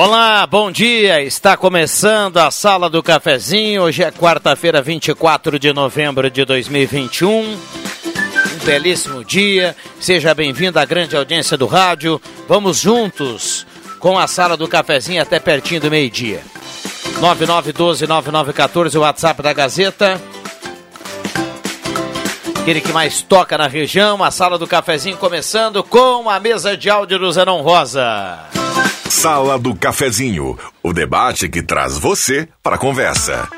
Olá, bom dia. Está começando a Sala do Cafezinho. Hoje é quarta-feira, 24 de novembro de 2021. Um belíssimo dia. Seja bem-vindo à grande audiência do rádio. Vamos juntos com a Sala do Cafezinho até pertinho do meio-dia. 9912-9914, o WhatsApp da Gazeta. Aquele que mais toca na região, a Sala do Cafezinho começando com a mesa de áudio do Zenon Rosa. Sala do Cafezinho, o debate que traz você para a conversa.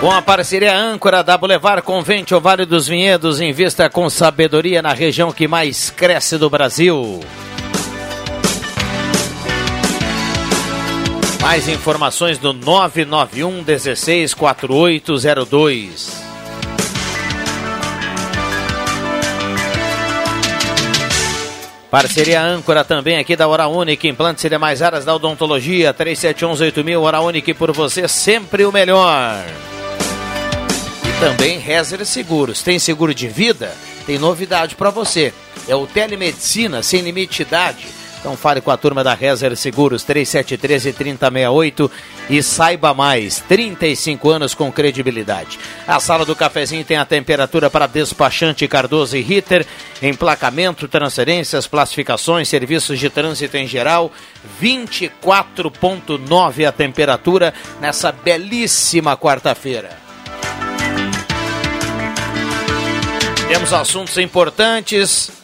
Com a parceria âncora da Boulevard Convente, o Vale dos Vinhedos, invista com sabedoria na região que mais cresce do Brasil. Mais informações do 991 16 4802. Parceria âncora também aqui da Hora Única, implantes e demais áreas da odontologia, 37118000, Hora Única por você, sempre o melhor. E também Rezer Seguros, tem seguro de vida? Tem novidade para você, é o Telemedicina sem limite de idade então fale com a turma da Rezer Seguros 3713-3068 e saiba mais. 35 anos com credibilidade. A sala do cafezinho tem a temperatura para despachante Cardoso e Ritter, emplacamento, transferências, classificações, serviços de trânsito em geral. 24.9 a temperatura nessa belíssima quarta-feira. Temos assuntos importantes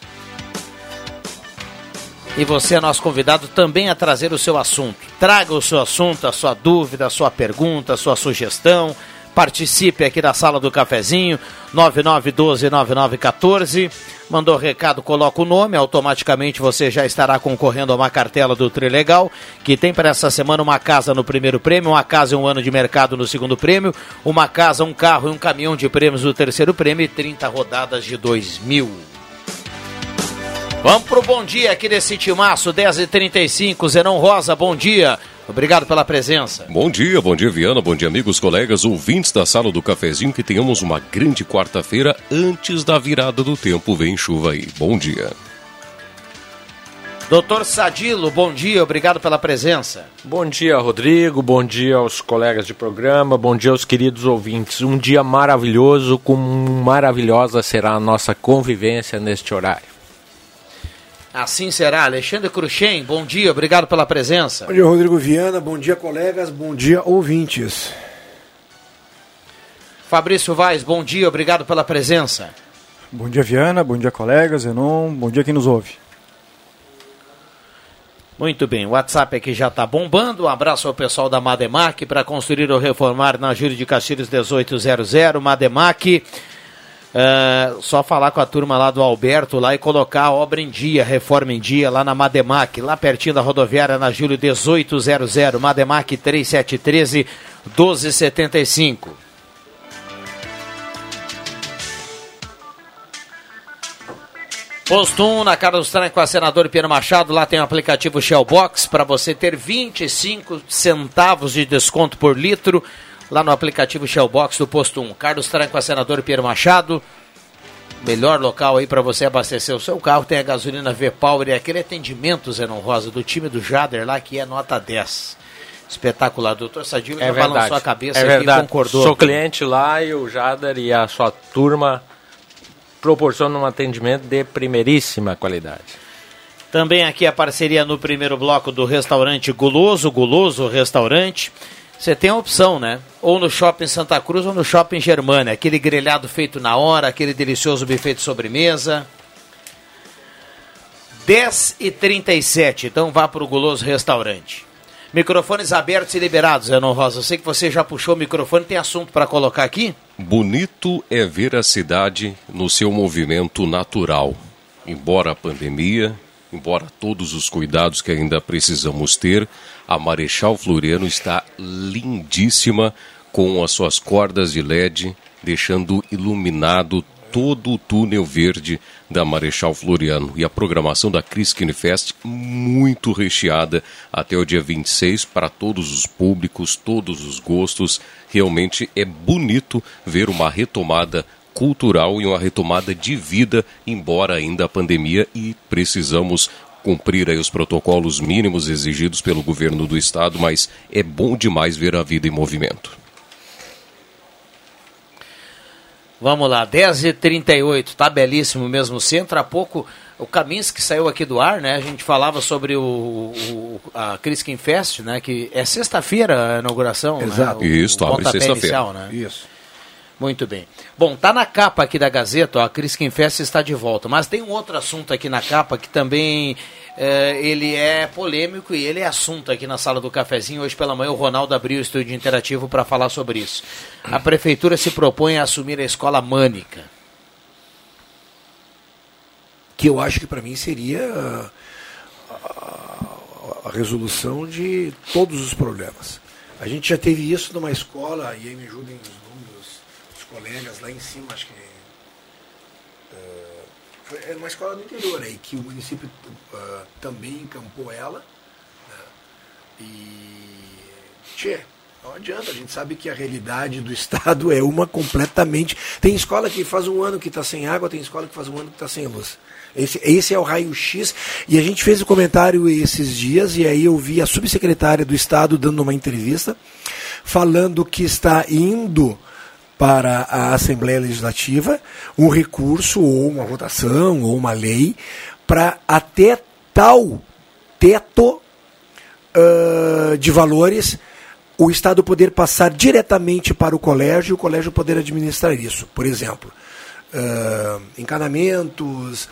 e você é nosso convidado também a trazer o seu assunto. Traga o seu assunto, a sua dúvida, a sua pergunta, a sua sugestão. Participe aqui da sala do cafezinho, 9912-9914. Mandou recado, coloca o nome, automaticamente você já estará concorrendo a uma cartela do Trilegal, que tem para essa semana uma casa no primeiro prêmio, uma casa e um ano de mercado no segundo prêmio, uma casa, um carro e um caminhão de prêmios no terceiro prêmio e 30 rodadas de 2 mil. Vamos pro bom dia aqui desse timaço, 10h35, Zenon Rosa, bom dia. Obrigado pela presença. Bom dia, bom dia, Viana, bom dia, amigos, colegas, ouvintes da sala do cafezinho, que tenhamos uma grande quarta-feira antes da virada do tempo. Vem chuva aí. Bom dia. Doutor Sadilo, bom dia, obrigado pela presença. Bom dia, Rodrigo, bom dia aos colegas de programa, bom dia aos queridos ouvintes. Um dia maravilhoso, como maravilhosa será a nossa convivência neste horário. Assim será. Alexandre Cruxem, bom dia, obrigado pela presença. Bom dia, Rodrigo Viana, bom dia, colegas, bom dia, ouvintes. Fabrício Vaz, bom dia, obrigado pela presença. Bom dia, Viana, bom dia, colegas, Zenon, bom dia quem nos ouve. Muito bem, o WhatsApp aqui já está bombando. Um abraço ao pessoal da Mademac para construir ou reformar na Júlio de Castilhos 1800. Mademac Uh, só falar com a turma lá do Alberto lá e colocar a obra em dia, reforma em dia lá na Mademac, lá pertinho da rodoviária na Júlio 1800, Mademac 3713 1275. Posto 1 na Carlos Tranco com a senador Pedro Machado, lá tem o aplicativo Shellbox para você ter 25 centavos de desconto por litro lá no aplicativo Shellbox do Posto 1. Carlos Tranco, a senador Pierre Machado. Melhor local aí para você abastecer o seu carro. Tem a gasolina V-Power e aquele atendimento, Zenon Rosa, do time do Jader lá, que é nota 10. Espetacular. Doutor Sadio é já verdade. balançou a cabeça é aqui verdade. e concordou. Sou cliente lá e o Jader e a sua turma proporcionam um atendimento de primeiríssima qualidade. Também aqui a parceria no primeiro bloco do restaurante Guloso, Guloso Restaurante. Você tem a opção, né? Ou no Shopping Santa Cruz ou no Shopping Germânia. Aquele grelhado feito na hora, aquele delicioso buffet de sobremesa. 10 e 37 então vá para o Guloso Restaurante. Microfones abertos e liberados, Renan Rosa. Eu sei que você já puxou o microfone, tem assunto para colocar aqui? Bonito é ver a cidade no seu movimento natural. Embora a pandemia, embora todos os cuidados que ainda precisamos ter, a Marechal Floriano está lindíssima com as suas cordas de LED, deixando iluminado todo o túnel verde da Marechal Floriano. E a programação da Criskin Fest muito recheada até o dia 26 para todos os públicos, todos os gostos. Realmente é bonito ver uma retomada cultural e uma retomada de vida, embora ainda a pandemia e precisamos cumprir aí os protocolos mínimos exigidos pelo governo do estado, mas é bom demais ver a vida em movimento. Vamos lá, 10h38, tá belíssimo mesmo o centro. Há pouco o Kaminsky saiu aqui do ar, né? A gente falava sobre o, o a Criskin Fest, né? Que é sexta-feira a inauguração, Exato. né? O, Isso, o abre sexta-feira. né? Isso. Muito bem. Bom, tá na capa aqui da Gazeta, ó, a Criskin Fest está de volta. Mas tem um outro assunto aqui na capa que também eh, ele é polêmico e ele é assunto aqui na sala do cafezinho. Hoje pela manhã o Ronaldo abriu o estúdio interativo para falar sobre isso. A prefeitura se propõe a assumir a escola Mânica. Que eu acho que para mim seria a, a resolução de todos os problemas. A gente já teve isso numa escola, e aí me ajudem os colegas lá em cima, acho que. eh, foi, era uma escola do interior aí, que o município eh, também encampou ela. né, e. Tchê, não adianta, a gente sabe que a realidade do Estado é uma completamente. Tem escola que faz um ano que está sem água, tem escola que faz um ano que está sem luz. Esse, esse é o raio-x. E a gente fez o comentário esses dias, e aí eu vi a subsecretária do Estado dando uma entrevista, falando que está indo para a Assembleia Legislativa um recurso, ou uma votação, ou uma lei, para até tal teto ah, de valores o Estado poder passar diretamente para o colégio e o colégio poder administrar isso. Por exemplo, ah, encanamentos,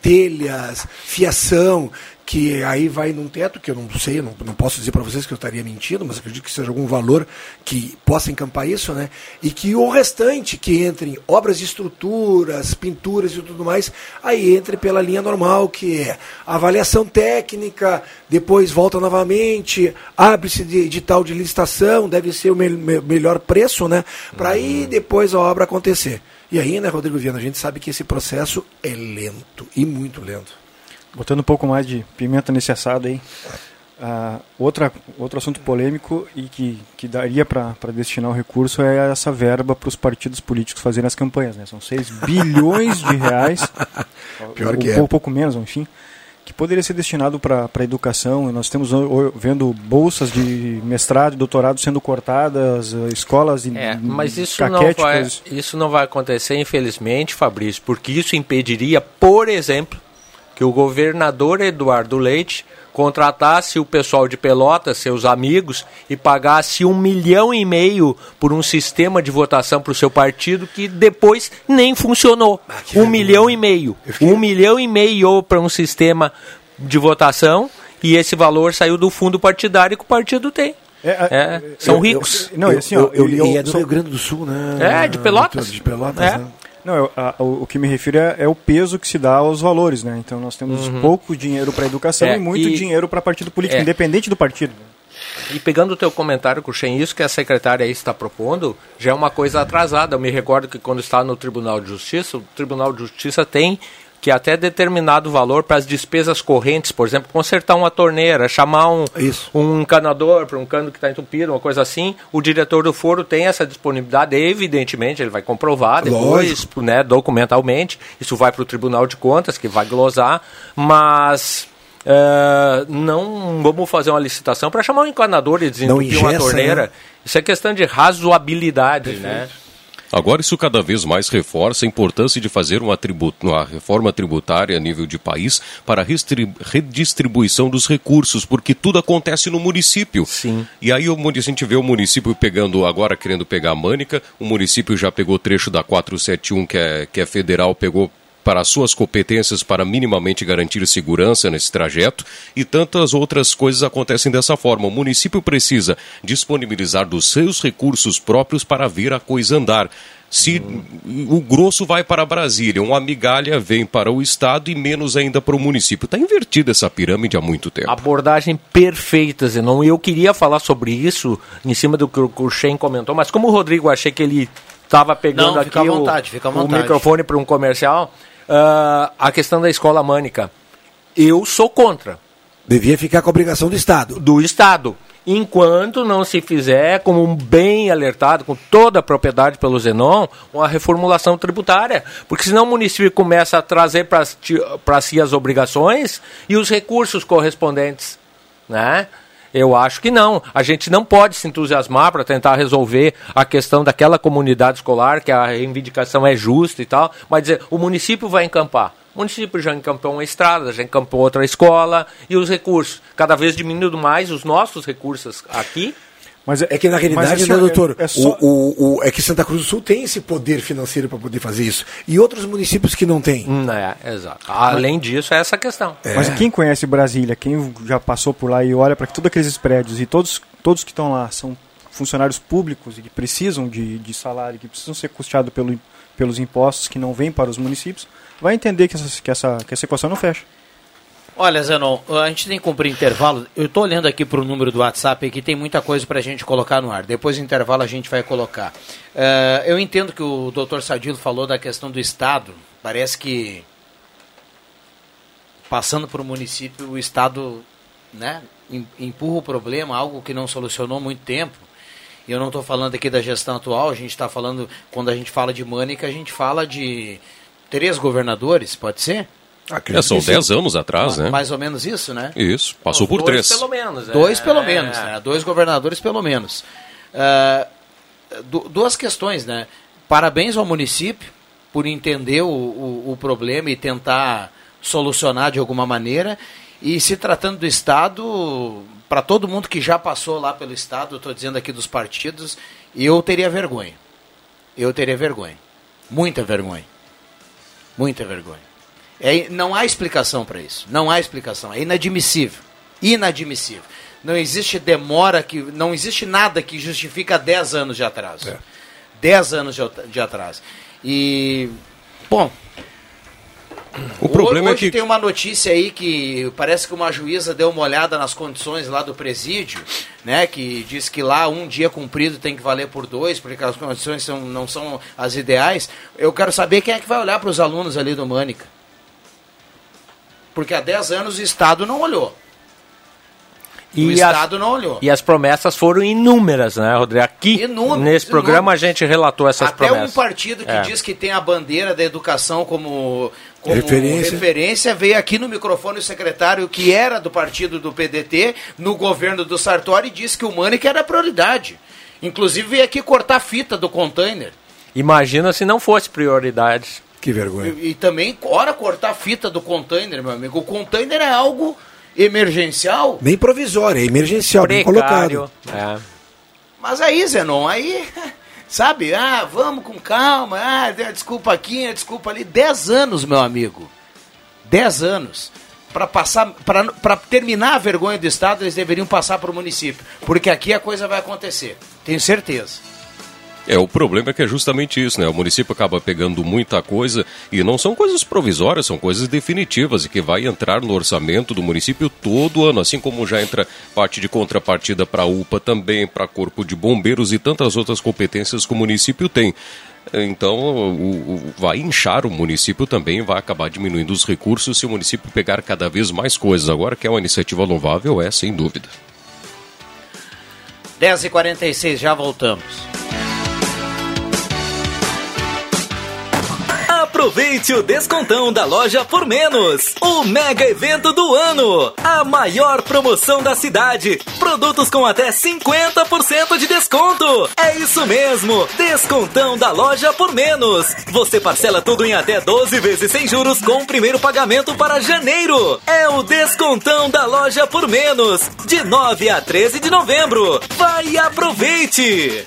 telhas, fiação, que aí vai num teto, que eu não sei, eu não, não posso dizer para vocês que eu estaria mentindo, mas acredito que seja algum valor que possa encampar isso, né? E que o restante, que entre em obras de estruturas, pinturas e tudo mais, aí entre pela linha normal, que é avaliação técnica, depois volta novamente, abre-se de edital de licitação, deve ser o me me melhor preço, né? Para aí depois a obra acontecer. E aí, né, Rodrigo Viana, a gente sabe que esse processo é lento e muito lento. Botando um pouco mais de pimenta nesse assado aí. Ah, outra, outro assunto polêmico e que, que daria para destinar o recurso é essa verba para os partidos políticos fazerem as campanhas. Né? São 6 bilhões de reais, Pior um que é. pouco, pouco menos, enfim, que poderia ser destinado para a educação. E Nós o- vendo bolsas de mestrado e doutorado sendo cortadas, eh, escolas de É, mas isso não, vai, isso não vai acontecer, infelizmente, Fabrício, porque isso impediria, por exemplo, que o governador Eduardo Leite contratasse o pessoal de Pelotas, seus amigos, e pagasse um milhão e meio por um sistema de votação para o seu partido que depois nem funcionou. que um milhão e meio. Um milhão e meio para um sistema de votação e esse valor saiu do fundo partidário que o partido tem. É, É, são eu- ricos. eu- não, assim, ó, eu, eu, eu- e é do Rio Grande do Sul, né? É, de Pelotas. De Pelotas, É. né? Não, eu- a- o, o que me refiro é, é o peso que se dá aos valores, né? Então nós temos pouco dinheiro para educação Uhum. É, e muito e- dinheiro para partido político, É. independente do partido. E pegando o teu comentário, Cruxem, isso que a secretária está propondo já é uma coisa atrasada. Eu me recordo que quando estava no Tribunal de Justiça, o Tribunal de Justiça tem que até determinado valor para as despesas correntes, por exemplo, consertar uma torneira, chamar um, Isso. um encanador para um cano que está entupido, uma coisa assim, o diretor do foro tem essa disponibilidade, evidentemente, ele vai comprovar depois, Lógico. né, documentalmente, isso vai para o Tribunal de Contas, que vai glosar, mas Uh, não vamos fazer uma licitação para chamar um encanador e desentupir uma torneira. Né? Isso é questão de razoabilidade, Perfeito. né? Agora, isso cada vez mais reforça a importância de fazer uma, uma reforma tributária a nível de país para a redistribuição dos recursos, porque tudo acontece no município. Sim. E aí a gente vê o município pegando, agora querendo pegar a Mânica, o município já pegou trecho da 471, que é, que é federal, pegou para as suas competências para minimamente garantir segurança nesse trajeto e tantas outras coisas acontecem dessa forma. O município precisa disponibilizar dos seus recursos próprios para ver a coisa andar. Se o grosso vai para Brasília, uma migalha vem para o Estado e menos ainda para o município. Está invertida essa pirâmide há muito tempo. Abordagem perfeita, Zenon. Eu queria falar sobre isso em cima do que o Shen comentou, mas como o Rodrigo achei que ele estava pegando Não, aqui vontade, o, o microfone para um comercial, uh, a questão da escola mânica. Eu sou contra. Devia ficar com a obrigação do Estado. Do Estado. Enquanto não se fizer, como bem alertado, com toda a propriedade pelo Zenon, uma reformulação tributária. Porque senão o município começa a trazer para si as obrigações e os recursos correspondentes. Né? Eu acho que não. A gente não pode se entusiasmar para tentar resolver a questão daquela comunidade escolar, que a reivindicação é justa e tal, mas dizer, o município vai encampar. O município já encampou uma estrada, já encampou outra escola, e os recursos, cada vez diminuindo mais os nossos recursos aqui, mas é, é, que na realidade, assim, né, doutor, é, é, só... o, o, o, é que Santa Cruz do Sul tem esse poder financeiro para poder fazer isso. E outros municípios que não têm. Hum, é, exato. Além disso, é essa questão. É. Mas quem conhece Brasília, quem já passou por lá e olha para todos aqueles prédios e todos, todos que estão lá são funcionários públicos e que precisam de, de salário, que precisam ser custeados pelo, pelos impostos que não vêm para os municípios, vai entender que essa, que essa, que essa equação não fecha. Olha, Zenon, a gente tem que cumprir intervalo. Eu estou olhando aqui para o número do WhatsApp aqui, tem muita coisa para a gente colocar no ar. Depois do intervalo a gente vai colocar. Uh, eu entendo que o doutor Sadilo falou da questão do Estado. Parece que, passando para o município, o Estado né, empurra o problema, algo que não solucionou muito tempo. E eu não estou falando aqui da gestão atual, a gente está falando, quando a gente fala de Mânica, a gente fala de três governadores, pode ser? É, são 10 anos atrás, né? Mais ou menos isso, né? Isso, passou por dois três. pelo menos. É. Dois pelo menos, né? Dois governadores pelo menos. Uh, duas questões, né? Parabéns ao município por entender o, o, o, problema e tentar solucionar de alguma maneira. E se tratando do Estado, para todo mundo que já passou lá pelo Estado, estou dizendo aqui dos partidos, eu teria vergonha. Eu teria vergonha. Muita vergonha. Muita vergonha. É, não há explicação para isso. Não há explicação. É inadmissível. Inadmissível. Não existe demora, que não existe nada que justifica 10 anos de atraso. 10 é. anos de, de atraso. E, bom, o problema hoje é que tem uma notícia aí que parece que uma juíza deu uma olhada nas condições lá do presídio, né? Que diz que lá um dia cumprido tem que valer por dois, porque as condições são, não são as ideais. Eu quero saber quem é que vai olhar para os alunos ali do Mânica. Porque há 10 anos o Estado não olhou. E o Estado as, não olhou. E as promessas foram inúmeras, né, Rodrigo? Aqui, inúmeras, nesse programa, inúmeras. a gente relatou essas Até promessas. Até um partido que é. diz que tem a bandeira da educação como, como referência. referência. veio aqui no microfone o secretário que era do partido do PDT, no governo do Sartori, e disse que o Mânica era prioridade. Inclusive veio aqui cortar a fita do container. Imagina se não fosse prioridade. Que vergonha. E, e também, hora cortar a fita do container, meu amigo. O container é algo emergencial. Nem provisório, é emergencial, Precário, bem colocado. É. Mas aí, Zenon, aí, sabe, ah, vamos com calma, ah, desculpa aqui, desculpa ali. Dez anos, meu amigo. Dez anos. Para passar, para terminar a vergonha do Estado, eles deveriam passar para o município. Porque aqui a coisa vai acontecer. Tenho certeza. É, o problema é que é justamente isso, né? O município acaba pegando muita coisa e não são coisas provisórias, são coisas definitivas e que vai entrar no orçamento do município todo ano, assim como já entra parte de contrapartida para a UPA também, para Corpo de Bombeiros e tantas outras competências que o município tem. Então, o, o, vai inchar o município também, vai acabar diminuindo os recursos se o município pegar cada vez mais coisas. Agora que é uma iniciativa louvável, é sem dúvida. 10h46, já voltamos. Aproveite o descontão da loja por menos. O mega evento do ano. A maior promoção da cidade. Produtos com até 50% de desconto. É isso mesmo. Descontão da loja por menos. Você parcela tudo em até 12 vezes sem juros com o primeiro pagamento para janeiro. É o descontão da loja por menos. De 9 a 13 de novembro. Vai e aproveite!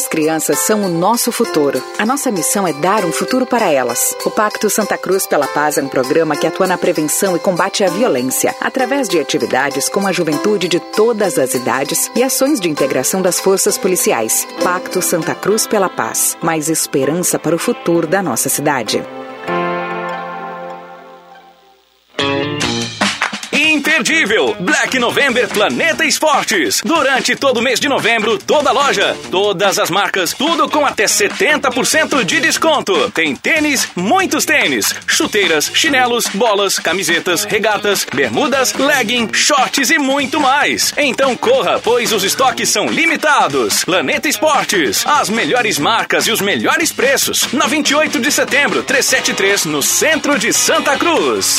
As crianças são o nosso futuro. A nossa missão é dar um futuro para elas. O Pacto Santa Cruz pela Paz é um programa que atua na prevenção e combate à violência, através de atividades com a juventude de todas as idades e ações de integração das forças policiais. Pacto Santa Cruz pela Paz. Mais esperança para o futuro da nossa cidade. Imperdível. Black November Planeta Esportes. Durante todo o mês de novembro, toda loja, todas as marcas, tudo com até 70% de desconto. Tem tênis, muitos tênis, chuteiras, chinelos, bolas, camisetas, regatas, bermudas, legging, shorts e muito mais. Então corra, pois os estoques são limitados. Planeta Esportes, as melhores marcas e os melhores preços. Na 28 de setembro, 373, no centro de Santa Cruz.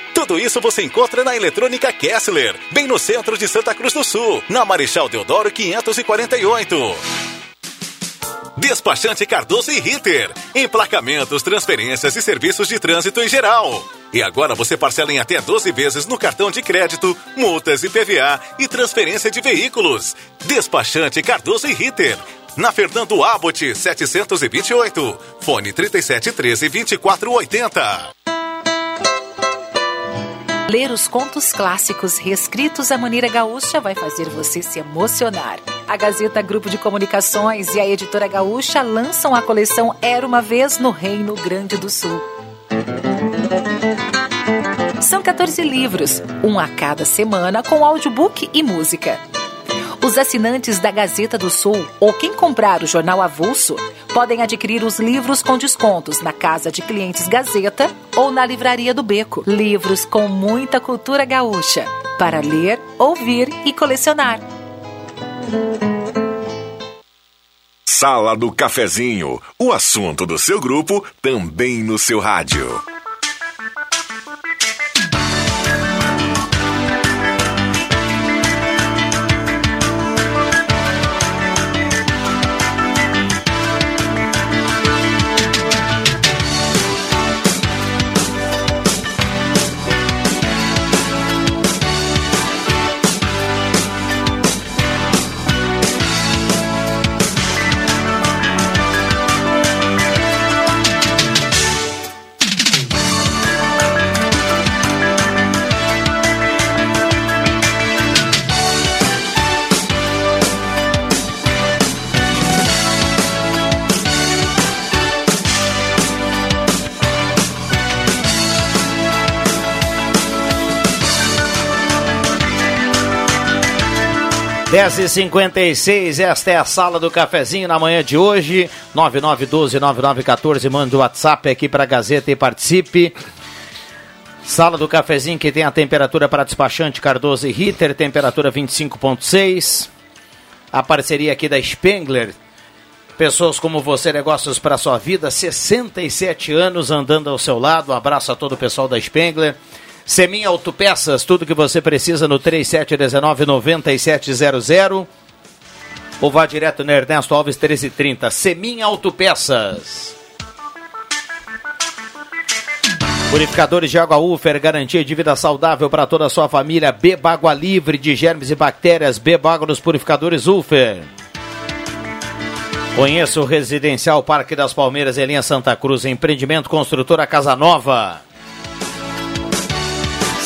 Tudo isso você encontra na Eletrônica Kessler, bem no centro de Santa Cruz do Sul, na Marechal Deodoro 548. Despachante Cardoso e Ritter. Emplacamentos, transferências e serviços de trânsito em geral. E agora você parcela em até 12 vezes no cartão de crédito, multas e PVA e transferência de veículos. Despachante Cardoso e Ritter na Fernando Abbott 728, fone 3713 2480. Ler os contos clássicos reescritos à maneira gaúcha vai fazer você se emocionar. A Gazeta Grupo de Comunicações e a Editora Gaúcha lançam a coleção Era uma Vez no Reino Grande do Sul. São 14 livros, um a cada semana com audiobook e música. Os assinantes da Gazeta do Sul ou quem comprar o jornal avulso podem adquirir os livros com descontos na Casa de Clientes Gazeta ou na Livraria do Beco. Livros com muita cultura gaúcha para ler, ouvir e colecionar. Sala do Cafezinho, o assunto do seu grupo também no seu rádio. 10h56, esta é a sala do cafezinho na manhã de hoje. 9912-9914, manda o WhatsApp aqui para a Gazeta e participe. Sala do cafezinho que tem a temperatura para despachante Cardoso e Ritter, temperatura 25,6. A parceria aqui da Spengler. Pessoas como você, negócios para sua vida, 67 anos andando ao seu lado. Um abraço a todo o pessoal da Spengler. Semin Autopeças, tudo que você precisa no 3719-9700. Ou vá direto no Ernesto Alves 1330. Semin Autopeças. Purificadores de água Ufer, garantia de vida saudável para toda a sua família. Beba água livre de germes e bactérias. Beba água nos purificadores Ufer. Conheça o Residencial Parque das Palmeiras em linha Santa Cruz, empreendimento construtora Casa Nova.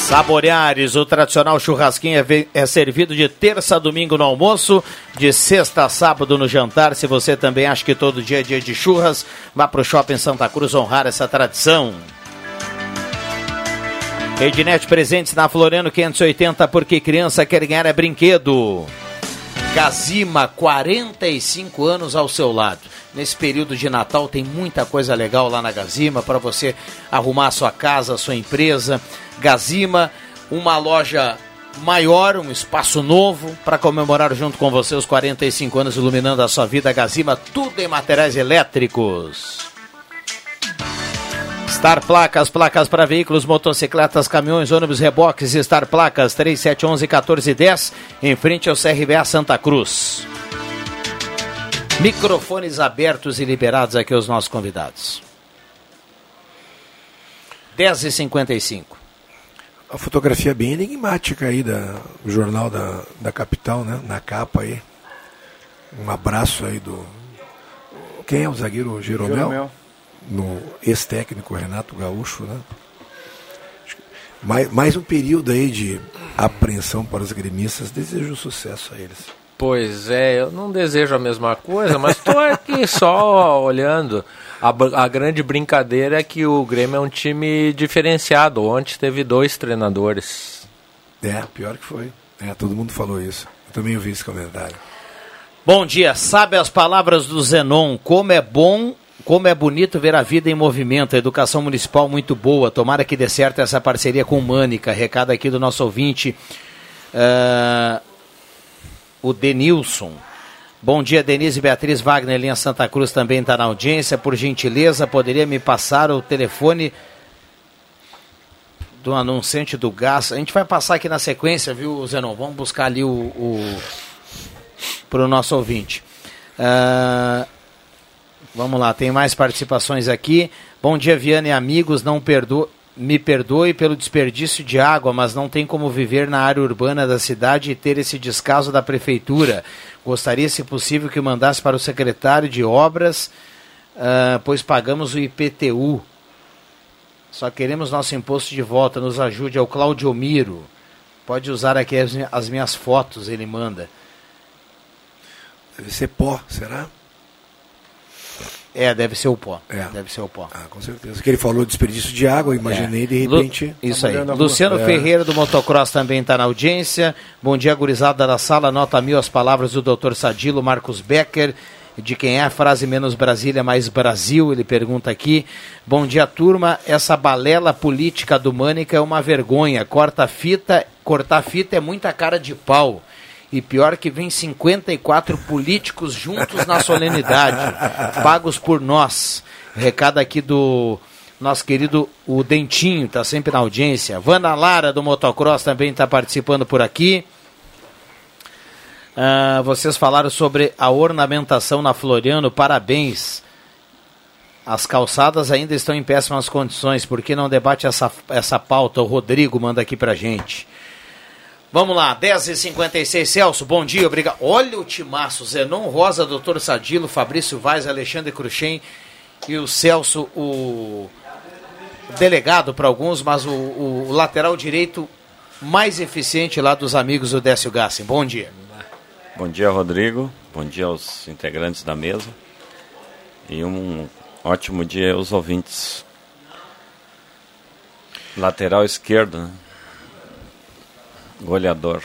Saboreares, o tradicional churrasquinho é, é, servido de terça a domingo no almoço, de sexta a sábado no jantar. Se você também acha que todo dia é dia de churras, vá para o Shopping Santa Cruz honrar essa tradição. Ednet presentes na Floriano 580, porque criança quer ganhar é brinquedo. Gazima, 45 anos ao seu lado. Nesse período de Natal tem muita coisa legal lá na Gazima para você arrumar a sua casa, a sua empresa. Gazima, uma loja maior, um espaço novo para comemorar junto com você os 45 anos iluminando a sua vida. Gazima, tudo em materiais elétricos. Star Placas, placas para veículos, motocicletas, caminhões, ônibus, reboques, Star Placas, 3711-1410, em frente ao CRBA Santa Cruz. Microfones abertos e liberados aqui aos nossos convidados. 10h55. A fotografia bem enigmática aí da, do jornal da, da capital, né? Na capa aí. Um abraço aí do. Quem é o zagueiro Jeromel? Jeromel. No ex-técnico Renato Gaúcho, né? Mais, mais um período aí de apreensão para os gremistas. Desejo sucesso a eles. Pois é, eu não desejo a mesma coisa, mas estou aqui só olhando. A, a, grande brincadeira é que o Grêmio é um time diferenciado. Ontem teve dois treinadores. É, pior que foi. É, todo mundo falou isso. Eu também ouvi esse comentário. Bom dia. Sabe as palavras do Zenon? Como é bom, como é bonito ver a vida em movimento. A educação municipal muito boa. Tomara que dê certo essa parceria com Mânica. Recado aqui do nosso ouvinte. Uh, o Denilson. Bom dia, Denise Beatriz Wagner, linha Santa Cruz também está na audiência. Por gentileza, poderia me passar o telefone do anunciante do gás? A gente vai passar aqui na sequência, viu, Zenon? Vamos buscar ali o, o para o nosso ouvinte. Uh, vamos lá, tem mais participações aqui. Bom dia, Viana e amigos. Não perdoe me perdoe pelo desperdício de água, mas não tem como viver na área urbana da cidade e ter esse descaso da prefeitura. Gostaria, se possível, que mandasse para o secretário de obras, uh, pois pagamos o IPTU. Só queremos nosso imposto de volta. Nos ajude. É o Claudio Miro. Pode usar aqui as minhas fotos, ele manda. Deve ser pó, será? É, deve ser o pó. É. Deve ser o pó. Ah, com certeza. Que ele falou de desperdício de água, imaginei é. de repente. Lu... Isso aí. Luciano. Ferreira do Motocross também está na audiência. Bom dia, gurizada da sala. Nota mil as palavras do Dr. Sadilo Marcos Becker. De quem é a frase menos Brasília, mais Brasil? Ele pergunta aqui. Bom dia, turma. Essa balela política do Mânica é uma vergonha. Corta fita, cortar fita é muita cara de pau. E pior que vem 54 políticos juntos na solenidade, pagos por nós. Recado aqui do nosso querido o Dentinho, está sempre na audiência. Vana Lara do Motocross também está participando por aqui. Uh, vocês falaram sobre a ornamentação na Floriano, parabéns. As calçadas ainda estão em péssimas condições, por que não debate essa, essa pauta? O Rodrigo manda aqui pra gente. Vamos lá, 10h56, Celso, bom dia, obrigado. Olha o timaço, Zenon Rosa, Doutor Sadilo, Fabrício Vaz, Alexandre Cruxem e o Celso, o delegado para alguns, mas o, o, lateral direito mais eficiente lá dos amigos do Décio Gassi. Bom dia. Bom dia, Rodrigo. Bom dia aos integrantes da mesa. E um ótimo dia aos ouvintes. Lateral esquerdo, né? Goleador.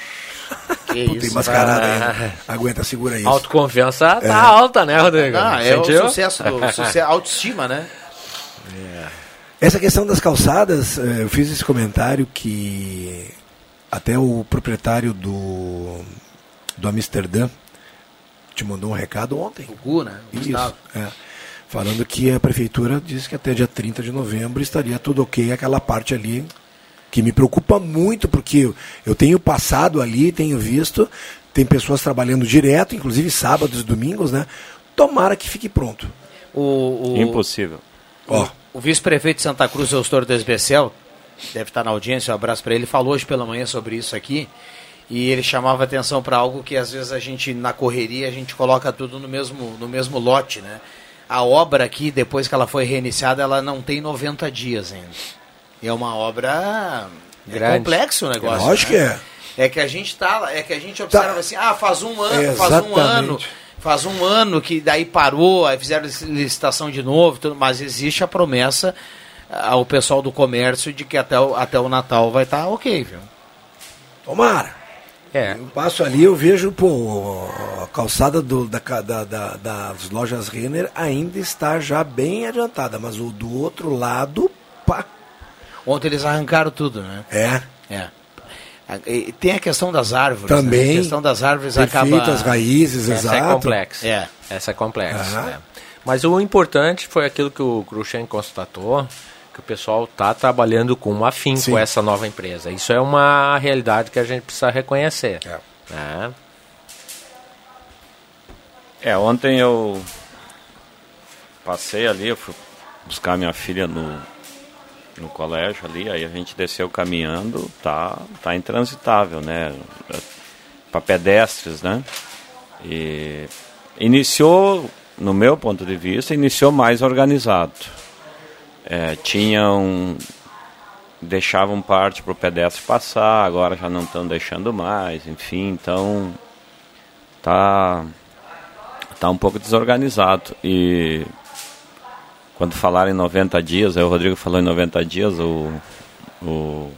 Que Puta, isso, mascarada aí. Aguenta, segura isso. Autoconfiança tá É. alta, né, Rodrigo? Ah, é Sentiu? o sucesso do sucesso, autoestima, né? Essa questão das calçadas, eh, eu fiz esse comentário que até o proprietário do, do Amsterdã te mandou um recado ontem. O Gu, né? O Isso, é. Falando que a prefeitura disse que até dia 30 de novembro estaria tudo ok, aquela parte ali que me preocupa muito, porque eu- tenho passado ali, tenho visto, tem pessoas trabalhando direto, inclusive sábados e domingos, né? Tomara que fique pronto. O, o, Impossível. Ó. O vice-prefeito de Santa Cruz, Eustor do Especial, deve estar na audiência, um abraço para ele, falou hoje pela manhã sobre isso aqui. E ele chamava atenção para algo que às vezes a gente, na correria, a gente coloca tudo no mesmo, no mesmo lote, né? A obra aqui, depois que ela foi reiniciada, ela não tem 90 dias ainda. E é uma obra. É Grande. complexo o negócio. Lógico né? que é. É que a gente tá, é que a gente observa assim, ah, faz um ano, faz um ano, faz um ano que daí parou, aí fizeram licitação de novo, tudo, mas existe a promessa ao pessoal do comércio de que até o, até o Natal vai estar ok, viu? Tomara. É. Eu passo ali, eu vejo, pô, a calçada do- da, da- da- das lojas Renner ainda está já bem adiantada, mas o do outro lado, pá. Ontem eles arrancaram tudo, né? É. É. Tem a questão das árvores. Também. Né? A questão das árvores Perfeito, acaba. as raízes, Essa é exato. complexa. É. Essa é complexa. Né? Mas o importante foi aquilo que o Cruxem constatou, que o pessoal está trabalhando com afinco Sim. com essa nova empresa. Isso é uma realidade que a gente precisa reconhecer. É. né? É, ontem eu passei ali, eu fui buscar minha filha no, no colégio ali, aí a gente desceu caminhando, tá, tá intransitável, né? Para pedestres, né? E iniciou, no meu ponto de vista, iniciou mais organizado. É, tinham deixavam parte para o pedestre passar, agora já não estão deixando mais, enfim, então tá tá um pouco desorganizado e quando falaram em 90 dias, aí o Rodrigo falou em 90 dias, o, o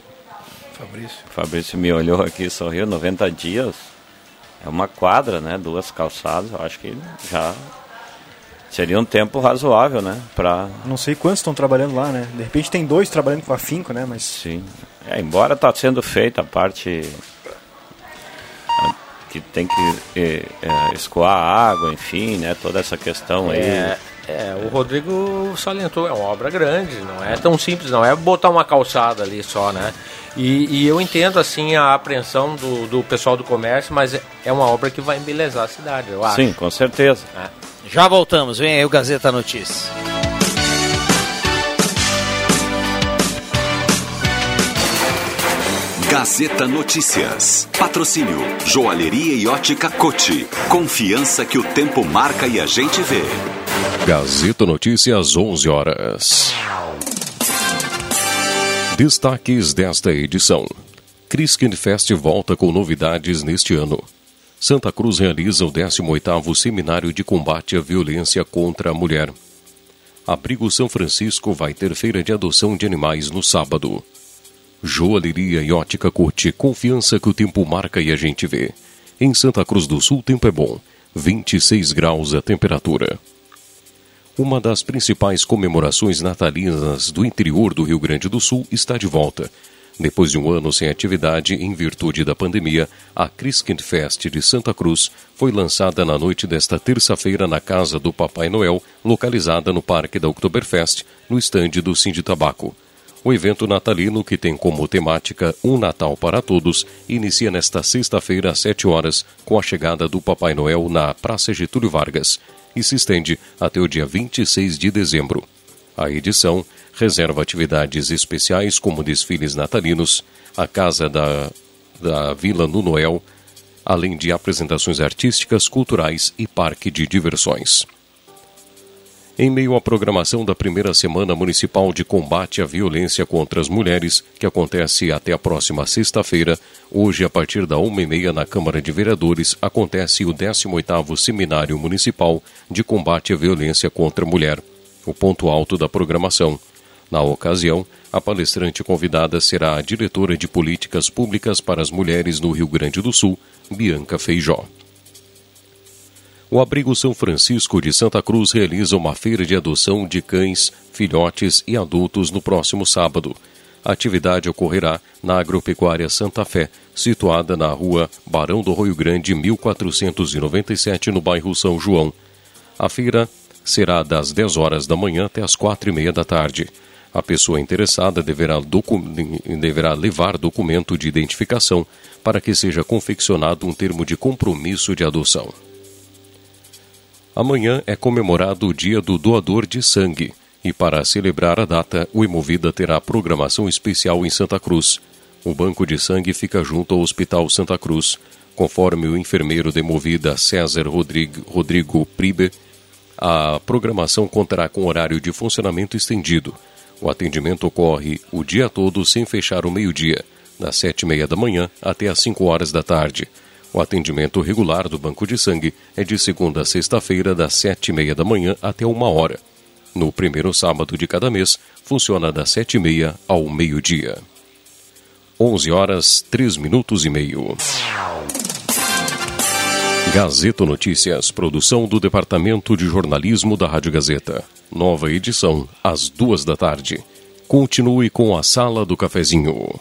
Fabrício. Fabrício me olhou aqui e sorriu, 90 dias é uma quadra, né? Duas calçadas, eu acho que já seria um tempo razoável, né? Pra... Não sei quantos estão trabalhando lá, né? De repente tem dois trabalhando com afinco, né? Mas Sim. É, embora está sendo feita a parte que tem que eh, eh, escoar a água, enfim, né? Toda essa questão aí. É, é, o Rodrigo salientou, é uma obra grande, não é tão simples, não é botar uma calçada ali só, né? E, e eu entendo, assim, a apreensão do, do pessoal do comércio, mas é- uma obra que vai embelezar a cidade, eu acho. Sim, com certeza. É. Já voltamos, vem aí o Gazeta Notícias. Gazeta Notícias. Patrocínio Joalheria e Ótica Cote. Confiança que o tempo marca e a gente vê. Gazeta Notícias, 11 horas. Destaques desta edição. Crisken Fest volta com novidades neste ano. Santa Cruz realiza o 18º Seminário de Combate à Violência contra a Mulher. Abrigo São Francisco vai ter feira de adoção de animais no sábado. Joalheria e ótica Corte, confiança que o tempo marca e a gente vê. Em Santa Cruz do Sul, tempo é bom. 26 graus a temperatura. Uma das principais comemorações natalinas do interior do Rio Grande do Sul está de volta. Depois de um ano sem atividade em virtude da pandemia, a Christkind Fest de Santa Cruz foi lançada na noite desta terça-feira na casa do Papai Noel, localizada no Parque da Oktoberfest, no estande do Cindy Tabaco. O evento natalino, que tem como temática Um Natal para Todos, inicia nesta sexta-feira às 7 horas, com a chegada do Papai Noel na Praça Getúlio Vargas, e se estende até o dia 26 de dezembro. A edição reserva atividades especiais como desfiles natalinos, a Casa da, da Vila no Noel, além de apresentações artísticas, culturais e parque de diversões. Em meio à programação da primeira Semana Municipal de Combate à Violência contra as Mulheres, que acontece até a próxima sexta-feira, hoje, a partir da uma e meia na Câmara de Vereadores, acontece o 18º Seminário Municipal de Combate à Violência contra a Mulher, o ponto alto da programação. Na ocasião, A palestrante convidada será a diretora de Políticas Públicas para as Mulheres no Rio Grande do Sul, Bianca Feijó. O Abrigo São Francisco de Santa Cruz realiza uma feira de adoção de cães, filhotes e adultos no próximo sábado. A atividade ocorrerá na Agropecuária Santa Fé, situada na rua Barão do Rio Grande, 1497, no bairro São João. A feira será das 10 horas da manhã até as 4 e meia da tarde. A pessoa interessada deverá, deverá levar documento de identificação para que seja confeccionado um termo de compromisso de adoção. Amanhã é comemorado o Dia do Doador de Sangue e, para celebrar a data, o Imovida terá programação especial em Santa Cruz. O banco de sangue fica junto ao Hospital Santa Cruz. Conforme o enfermeiro de Movida César Rodrigo, Rodrigo Pribe, a programação contará com horário de funcionamento estendido. O atendimento ocorre o dia todo sem fechar o meio-dia, das sete e meia da manhã até às cinco horas da tarde. O atendimento regular do banco de sangue é de segunda a sexta-feira, das sete e meia da manhã até uma hora. No primeiro sábado de cada mês, funciona das sete e meia ao meio-dia. 11 horas, 3 minutos e meio. Gazeta Notícias, produção do Departamento de Jornalismo da Rádio Gazeta. Nova edição, às duas da tarde. Continue com a Sala do Cafezinho.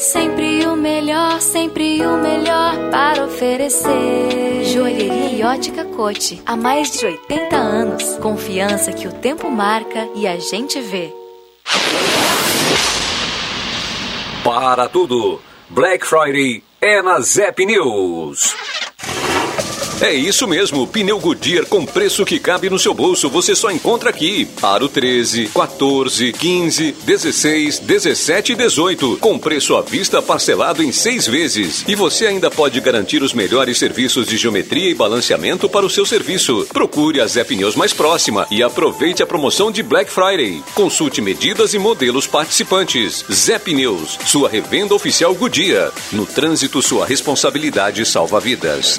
Sempre o melhor, sempre o melhor para oferecer. Joalheria e ótica cote. Há mais de 80 anos. Confiança que o tempo marca e a gente vê. Para tudo, Black Friday é na Zep News. É isso mesmo, pneu Goodyear com preço que cabe no seu bolso, você só encontra aqui. Aro 13, 14, 15, 16, 17 e 18, com preço à vista parcelado em seis vezes. E você ainda pode garantir os melhores serviços de geometria e balanceamento para o seu serviço. Procure a Zé Pneus mais próxima e aproveite a promoção de Black Friday. Consulte medidas e modelos participantes. Zé Pneus, sua revenda oficial Goodyear. No trânsito, sua responsabilidade salva vidas.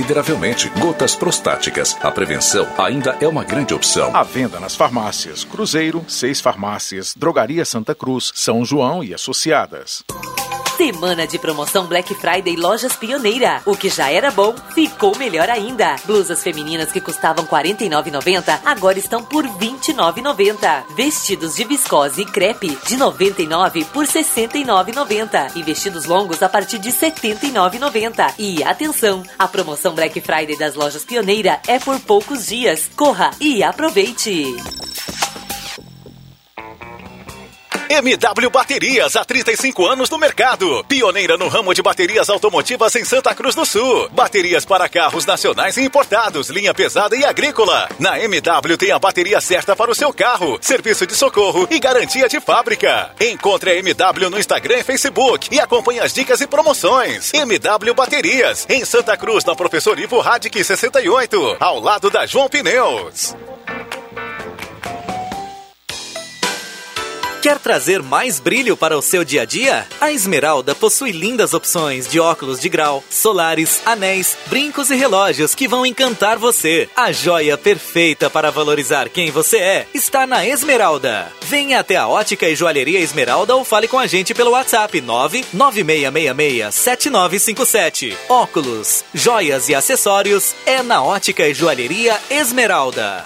consideravelmente. Gotas prostáticas. A prevenção ainda é uma grande opção. À venda nas farmácias Cruzeiro, Seis Farmácias, Drogaria Santa Cruz, São João e Associadas. Semana de promoção Black Friday Lojas Pioneira. O que já era bom, ficou melhor ainda. Blusas femininas que custavam R$ 49,90 agora estão por R$ 29,90. Vestidos de viscose e crepe de R$ 99 por R$ 69,90. E vestidos longos a partir de R$ 79,90. E atenção, a promoção Black Friday das Lojas Pioneira é por poucos dias. Corra e aproveite. MW Baterias, há 35 anos no mercado. Pioneira no ramo de baterias automotivas em Santa Cruz do Sul. Baterias para carros nacionais e importados, linha pesada e agrícola. Na MW tem a bateria certa para o seu carro, serviço de socorro e garantia de fábrica. Encontre a MW no Instagram e Facebook e acompanhe as dicas e promoções. MW Baterias, em Santa Cruz, na Professor Ivo Radic 68, ao lado da João Pneus. Quer trazer mais brilho para o seu dia a dia? A Esmeralda possui lindas opções de óculos de grau, solares, anéis, brincos e relógios que vão encantar você. A joia perfeita para valorizar quem você é está na Esmeralda. Venha até a Ótica e Joalheria Esmeralda ou fale com a gente pelo WhatsApp 996667957. Óculos, joias e acessórios é na Ótica e Joalheria Esmeralda.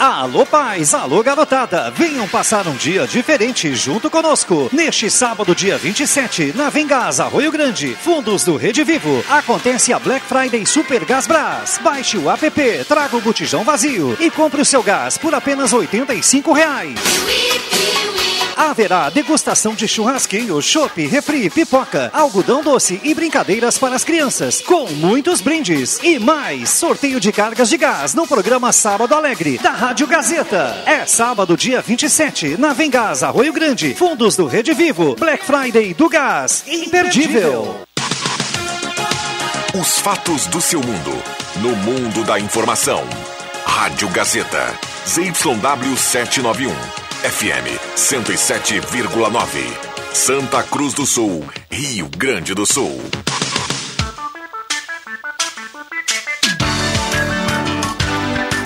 Alô pais, alô garotada, venham passar um dia diferente junto conosco. Neste sábado, dia 27, na Vengás, Arroio Grande, fundos do Rede Vivo, acontece a Black Friday Super Gás Brás. Baixe o app, traga o botijão vazio e compre o seu gás por apenas 85 reais. Haverá degustação de churrasquinho, chopp, refri, pipoca, algodão doce e brincadeiras para as crianças, com muitos brindes. E mais, sorteio de cargas de gás no programa Sábado Alegre, da Rádio Gazeta. É sábado, dia 27, na Vengás, Arroio Grande, fundos do Rede Vivo, Black Friday do Gás, imperdível. Os fatos do seu mundo, no mundo da informação. Rádio Gazeta, ZYW 791, FM 107,9. Santa Cruz do Sul, Rio Grande do Sul.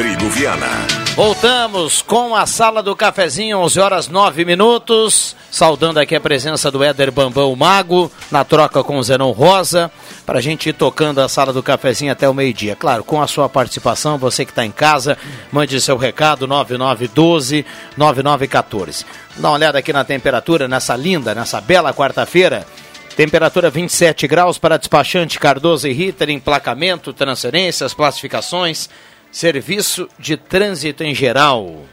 Rodrigo Viana. Voltamos com a sala do cafezinho, 11 horas 9 minutos. Saudando aqui a presença do Éder Bambão Mago, na troca com o Zenon Rosa, para a gente ir tocando a sala do cafezinho até o meio-dia. Claro, com a sua participação, você que está em casa, mande seu recado 9912-9914. Dá uma olhada aqui na temperatura, nessa linda, nessa bela quarta-feira. Temperatura 27 graus para despachante Cardoso e Ritter, emplacamento, transferências, classificações. Serviço de trânsito em geral.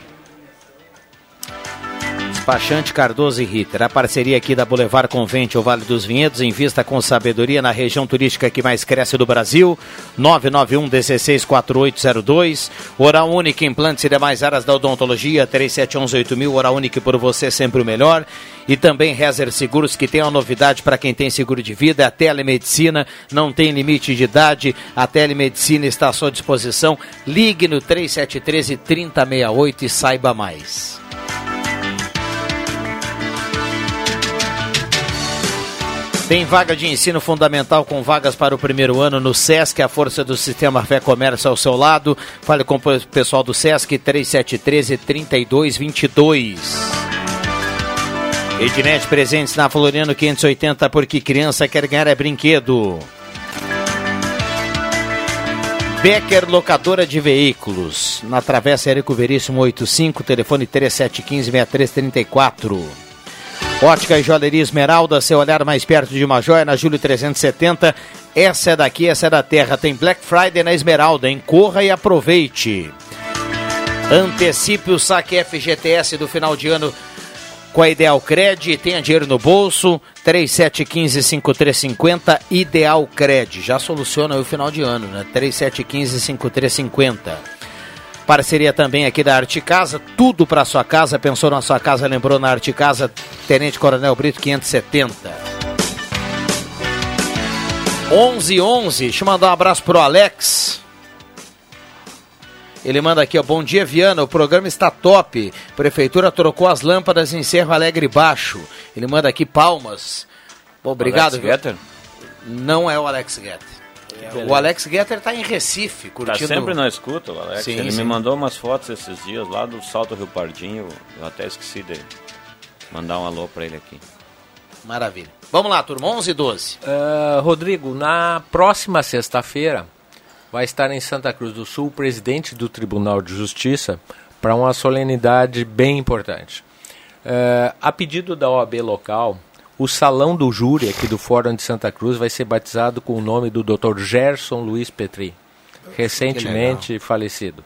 Despachante Cardoso e Ritter. A parceria aqui da Boulevard Convente, o Vale dos Vinhedos, invista com sabedoria na região turística que mais cresce do Brasil. 991 164802. Oral Única, implantes e demais áreas da odontologia. 37118000. Oral Única por você, sempre o melhor. E também Rezer Seguros, que tem uma novidade para quem tem seguro de vida. A telemedicina não tem limite de idade. A telemedicina está à sua disposição. Ligue no 3713 3068 e saiba mais. Tem vaga de ensino fundamental com vagas para o primeiro ano no SESC, a força do sistema Fé Comércio ao seu lado. Fale com o pessoal do SESC 3713 3222. Ednet presentes na Floriano 580 porque criança quer ganhar é brinquedo. Becker Locadora de Veículos, na Travessa Érico Veríssimo 85, telefone 3715-6334. Ótica e Joalheria Esmeralda, seu olhar mais perto de uma joia na Júlio 370. Essa é daqui, essa é da terra. Tem Black Friday na Esmeralda, hein? Corra e aproveite. Antecipe o saque FGTS do final de ano com a Ideal Cred. Tenha dinheiro no bolso. 3715-5350. Ideal Cred. Já soluciona o final de ano, né? 3715-5350. Parceria também aqui da Arte Casa, tudo para sua casa. Pensou na sua casa, lembrou na Arte Casa, Tenente Coronel Brito 570. 11 11. Deixa eu mandar um abraço pro Alex. Ele manda aqui, ó, bom dia Viana, o programa está top. Prefeitura trocou as lâmpadas em Cerro Alegre Baixo. Ele manda aqui palmas. Bom, obrigado, Alex Getter? Não é o Alex Getter. O Alex Getter tá em Recife, Tá curtindo. sempre na escuta, o Alex. Sim, Ele sim. me mandou umas fotos esses dias lá do Salto Rio Pardinho. Eu até esqueci de mandar um alô pra ele aqui. Maravilha. Vamos lá, turma, 11 e 12. Ah, Rodrigo, na próxima sexta-feira vai estar em Santa Cruz do Sul o presidente do Tribunal de Justiça para uma solenidade bem importante. Ah, a pedido da OAB local, o salão do júri aqui do Fórum de Santa Cruz vai ser batizado com o nome do Dr. Gerson Luiz Petri, recentemente falecido.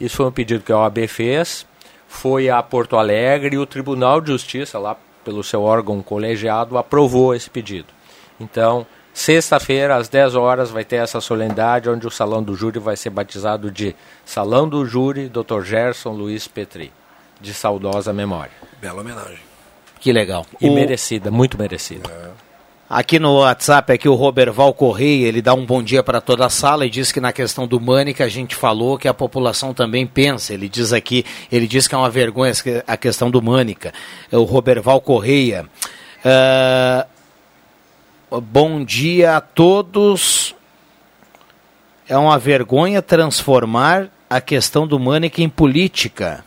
Isso foi um pedido que a OAB fez, foi a Porto Alegre e o Tribunal de Justiça, lá pelo seu órgão colegiado, aprovou esse pedido. Então, sexta-feira, às 10 horas, vai ter essa solenidade, onde o Salão do Júri vai ser batizado de Salão do Júri Dr. Gerson Luiz Petri, de saudosa memória. Bela homenagem. Que legal. E O- merecida, muito merecida. Aqui no WhatsApp, aqui o Roberval Correia, ele dá um bom dia para toda a sala e diz que na questão do Mânica a gente falou que a população também pensa. Ele diz aqui, ele diz que é uma vergonha a questão do Mânica. É o Roberval Correia. Ah, bom dia a todos. É uma vergonha transformar a questão do Mânica em política.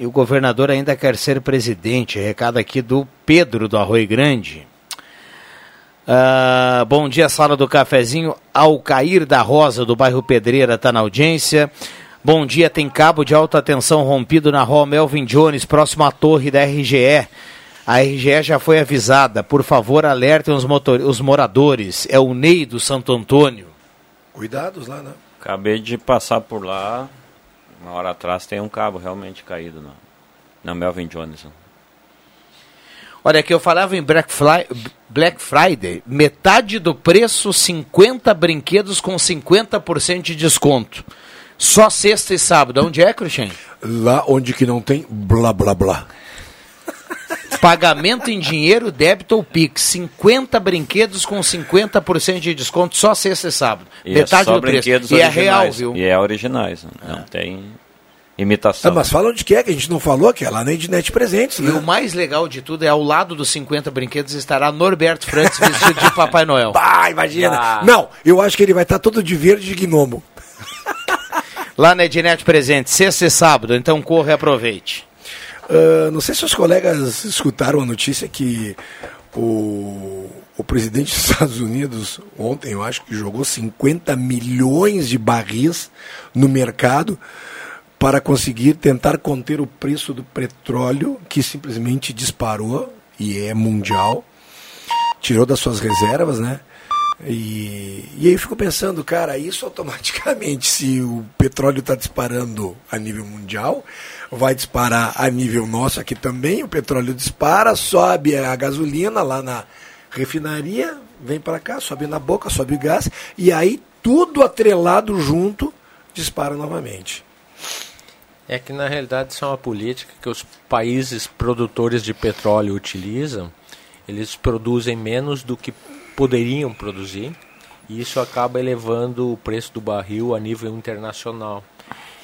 E o governador ainda quer ser presidente. Recado aqui do Pedro do Arroio Grande. Ah, bom dia, sala do cafezinho. Alcair da Rosa, do bairro Pedreira, está na audiência. Bom dia, tem cabo de alta tensão rompido na rua Melvin Jones, próximo à torre da RGE. A RGE já foi avisada. Por favor, alertem os, motor... os moradores. É o Ney do Santo Antônio. Cuidados lá, né? Acabei de passar por lá. Uma hora atrás tem um cabo realmente caído na, na Melvin Jones. Olha, que eu falava em Black, Fly- Black Friday, metade do preço, 50 brinquedos com 50% de desconto. Só sexta e sábado. Onde é, Cristian? Lá onde que não tem blá blá blá. Pagamento em dinheiro, débito ou Pix. 50 brinquedos com 50% de desconto só sexta e sábado. E metade é só do preço. brinquedos E é originais. real, viu? E é originais. né? Não tem imitação. Ah, mas fala onde que é, que a gente não falou, que é lá na Ednet Presentes, E né? o mais legal de tudo é ao lado dos 50 brinquedos estará Norberto Frantes vestido de Papai Noel. Ah, imagina. Ah. Não, eu acho que ele vai estar todo de verde de gnomo. Lá na Ednet Presente, sexta e sábado, então corra e aproveite. Ah, não sei se os colegas escutaram a notícia que o, o presidente dos Estados Unidos, ontem, eu acho que jogou 50 milhões de barris no mercado para conseguir tentar conter o preço do petróleo, que simplesmente disparou e é mundial. Tirou das suas reservas, né? E, e aí eu fico pensando, cara, isso automaticamente, se o petróleo está disparando a nível mundial, vai disparar a nível nosso aqui também. O petróleo dispara, sobe a gasolina lá na refinaria, vem para cá, sobe na boca, sobe o gás, e aí tudo atrelado junto dispara novamente. É que na realidade isso é uma política que os países produtores de petróleo utilizam. Eles produzem menos do que poderiam produzir e isso acaba elevando o preço do barril a nível internacional.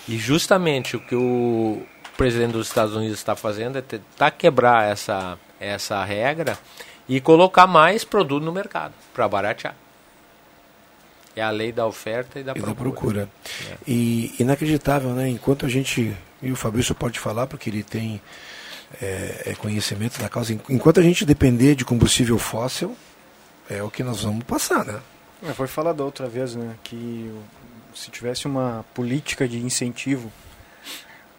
E justamente o que o presidente dos Estados Unidos está fazendo é tentar quebrar essa, essa regra e colocar mais produto no mercado para baratear. É a lei da oferta e da E procura. da procura. E inacreditável, né? Enquanto a gente, e o Fabrício pode falar, porque ele tem é, é conhecimento da causa, enquanto a gente depender de combustível fóssil, é o que nós vamos passar, né? É, foi falado outra vez, né, que se tivesse uma política de incentivo,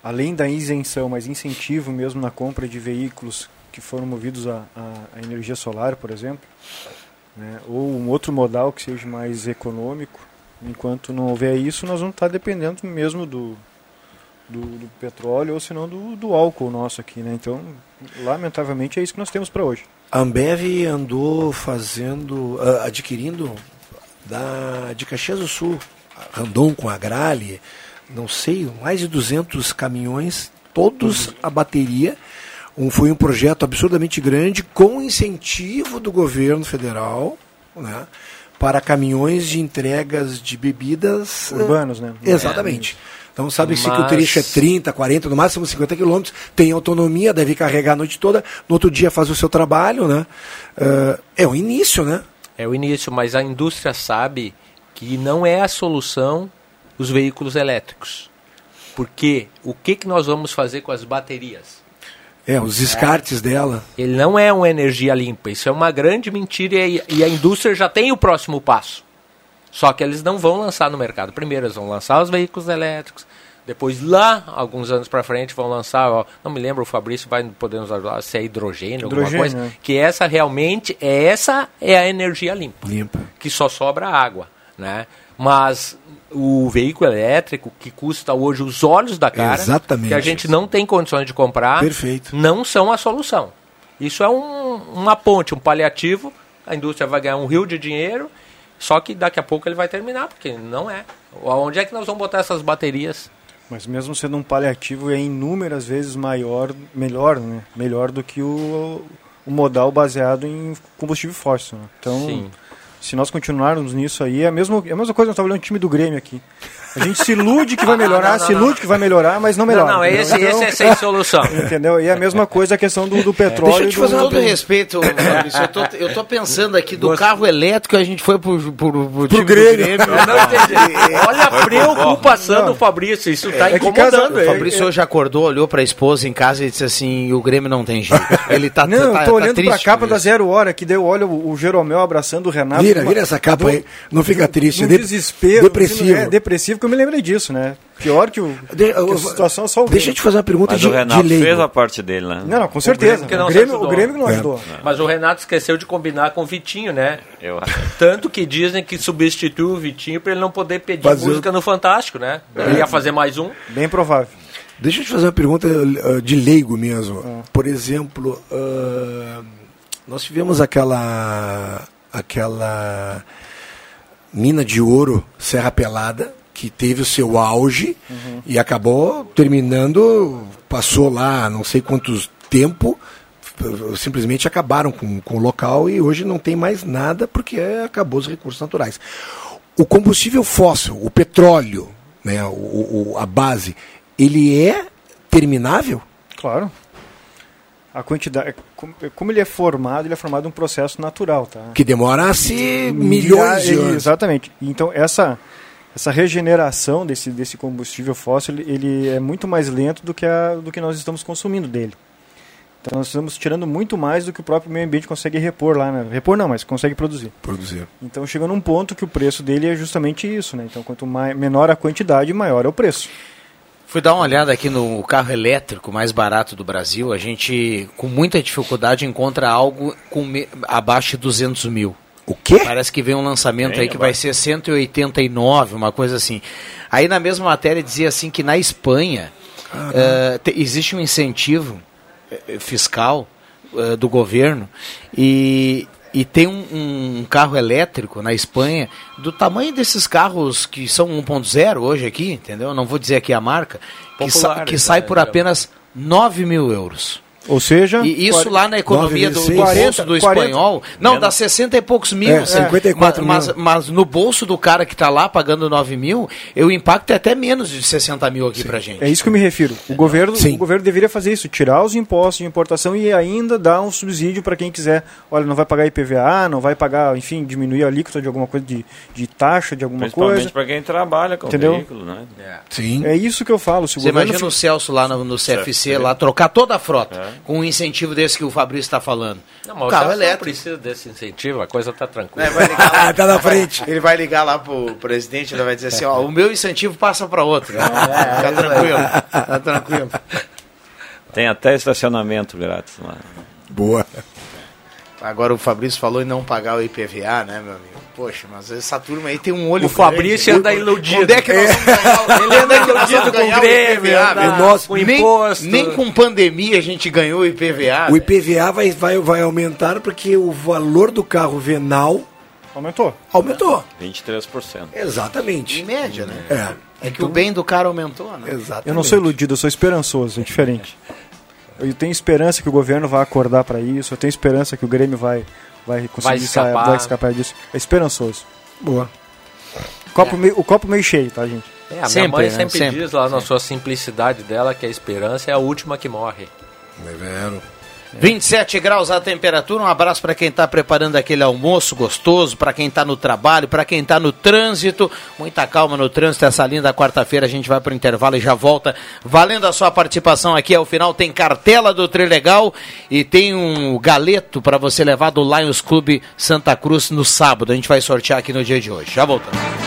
além da isenção, mas incentivo mesmo na compra de veículos que foram movidos a, a- a energia solar, por exemplo, né, ou um outro modal que seja mais econômico, enquanto não houver isso, nós vamos estar dependendo mesmo do, do, do petróleo ou senão do, do álcool nosso aqui, né? Então, lamentavelmente é isso que nós temos para hoje. A Ambev andou fazendo, adquirindo da, de Caxias do Sul, Randon com a Grale, não sei, mais de 200 caminhões, todos a bateria. Um, foi um projeto absurdamente grande, com incentivo do governo federal, né, para caminhões de entregas de bebidas Urbanos, né? Exatamente. Então sabe-se que o trecho é 30, 40, no máximo 50 quilômetros, tem autonomia, deve carregar a noite toda, no outro dia faz o seu trabalho, né? Ah, é o início, né? É o início, mas a indústria sabe que não é a solução os veículos elétricos. Porque o que, que nós vamos fazer com as baterias? É, os descartes dela. Ele não é uma energia limpa. Isso é uma grande mentira e a indústria já tem o próximo passo. Só que eles não vão lançar no mercado. Primeiro eles vão lançar os veículos elétricos. Depois lá, alguns anos para frente, vão lançar, ó, não me lembro, o Fabrício vai poder nos ajudar, se é hidrogênio, alguma Hidrogênio, coisa. né? Que essa realmente, é essa é a energia limpa. Limpa. Que só sobra água, né? Mas o veículo elétrico, que custa hoje os olhos da cara, Exatamente. que a gente não tem condições de comprar, Perfeito. não são a solução. Isso é um, uma ponte, um paliativo. A indústria vai ganhar um rio de dinheiro, só que daqui a pouco ele vai terminar, porque não é. Onde é que nós vamos botar essas baterias? Mas mesmo sendo um paliativo, é inúmeras vezes maior, melhor, né? Melhor do que o, o modal baseado em combustível fóssil. Né? Então, Sim. se nós continuarmos nisso aí, é a mesma, é a mesma coisa que nós estamos olhando o time do Grêmio aqui. A gente se ilude que vai melhorar, não, não, se não. ilude que vai melhorar, mas não Não, melhora. não, entendeu? esse, esse é sem solução. Entendeu? E é a mesma coisa a questão do, do petróleo. Deixa eu te do- fazer com todo respeito, Fabrício. Eu tô, eu tô pensando aqui do carro elétrico, a gente foi pro, pro, pro, time do Grêmio. Eu não entendi. Olha a preocupação do Fabrício, isso está É que casa- incomodando O. Fabrício hoje acordou, olhou pra esposa em casa e disse assim: o Grêmio não tem jeito. Ele tá, Não, tá, eu tô tá olhando pra triste capa por da. Zero Hora, que deu, olha o, o Jeromel abraçando o Renato. Vira, vira essa capa do- aí. Não fica triste. Um é de- desespero. Depressivo. É, depressivo, que eu me lembrei disso, né? Pior que, o, De- que a situação é só o Deixa eu te fazer uma pergunta Mas de, o Renato de fez a parte dele, né? Não, não, com certeza. Grêmio que não O Grêmio, ajudou. o Grêmio que não É. ajudou. Mas o Renato esqueceu de combinar com o Vitinho, né? Eu Tanto que dizem que substituiu o Vitinho para ele não poder pedir Fazer- música no Fantástico, né? Ele ia fazer mais um. Bem provável. Deixa eu te fazer uma pergunta uh, de leigo mesmo. Ah. Por exemplo, uh, nós tivemos aquela aquela mina de ouro Serra Pelada que teve o seu auge Uhum. e acabou terminando, passou lá não sei quantos tempo, simplesmente acabaram com, com o local e hoje não tem mais nada porque acabou os recursos naturais. O combustível fóssil, o petróleo, né, o, o- a base, ele é terminável? Claro. A quantidade. como- Como ele é formado, ele é formado um processo natural, tá? Que demora-se milhões de anos. Exatamente. Então, essa, essa regeneração desse, desse combustível fóssil, ele, é muito mais lento do que, a, do que nós estamos consumindo dele. Então, nós estamos tirando muito mais do que o próprio meio ambiente consegue repor lá. Né? Repor não, mas consegue produzir. Produzir. Então, chega num ponto que o preço dele é justamente isso. Né? Então, quanto mai, menor a quantidade, maior é o preço. Fui dar uma olhada aqui no carro elétrico mais barato do Brasil. A gente, com muita dificuldade, encontra algo com me- abaixo de 200 mil. O quê? Parece que vem um lançamento Bem aí que vai abaixo. ser 189, uma coisa assim. Aí na mesma matéria dizia assim que na Espanha eh, te- existe um incentivo eh, fiscal eh, do governo e, e tem um, um carro elétrico na Espanha do tamanho desses carros que são 1.0 hoje aqui, entendeu? Não vou dizer aqui a marca, que, sa- que sai né, por apenas 9 mil euros. Ou seja, E isso lá na economia do, do 9 bolso 40, do 40, espanhol, não, dá 60 e poucos mil. É, 54 mas, mil. mas, mas no bolso do cara que está lá pagando 9 mil, o impacto é até menos de 60 mil aqui pra gente. É isso que eu me refiro. O governo, Sim. o governo deveria fazer isso, tirar os impostos de importação e ainda dar um subsídio para quem quiser. Olha, não vai pagar IPVA, não vai pagar, enfim, diminuir a alíquota de alguma coisa de, de taxa, de alguma Principalmente coisa. para quem trabalha com Entendeu? o veículo, né? Sim. É isso que eu falo. Se o Você imagina o Celso lá no, no CFC, lá, trocar toda a frota, com um incentivo desse que o Fabrício está falando. Não, mas o carro Celso não elétrico. precisa desse incentivo, a coisa tá tranquila. É, vai ligar lá, tá na frente. Ele vai ligar lá pro presidente, ele vai dizer assim, ó, o meu incentivo passa para outro. Fica tranquilo, tá tranquilo. Tem até estacionamento grátis lá. Boa. Agora o Fabrício falou em não pagar o IPVA, né, meu amigo? Poxa, mas essa turma aí tem um olho O Fabrício anda iludido. Onde é que nós vamos ganhar, Ele anda onde é que nós iludido com o Grêmio, velho? Nossa, com nem, imposto. nem com pandemia a gente ganhou o IPVA. O IPVA vai, vai, vai aumentar porque o valor do carro venal aumentou. aumentou. 23%. Exatamente. Em média, né? É. É que o bem do cara aumentou, né? Exatamente. Eu não sou iludido, eu sou esperançoso, é diferente. Eu tenho esperança que o governo vai acordar para isso, eu tenho esperança que o Grêmio vai, vai conseguir escapar. sair- vai escapar disso. É esperançoso. Boa. Copo meio- o copo meio cheio, tá, gente? É, a Sempre, minha mãe né? sempre, Sempre. diz lá na sua simplicidade dela que a esperança é a última que morre. É vero. 27 graus a temperatura. Um abraço para quem está preparando aquele almoço gostoso, para quem está no trabalho, para quem está no trânsito. Muita calma no trânsito. Essa linda quarta-feira a gente vai para o intervalo e já volta. Valendo a sua participação aqui ao final, tem cartela do Trilegal e tem um galeto para você levar do Lions Clube Santa Cruz no sábado. A gente vai sortear aqui no dia de hoje. Já voltamos.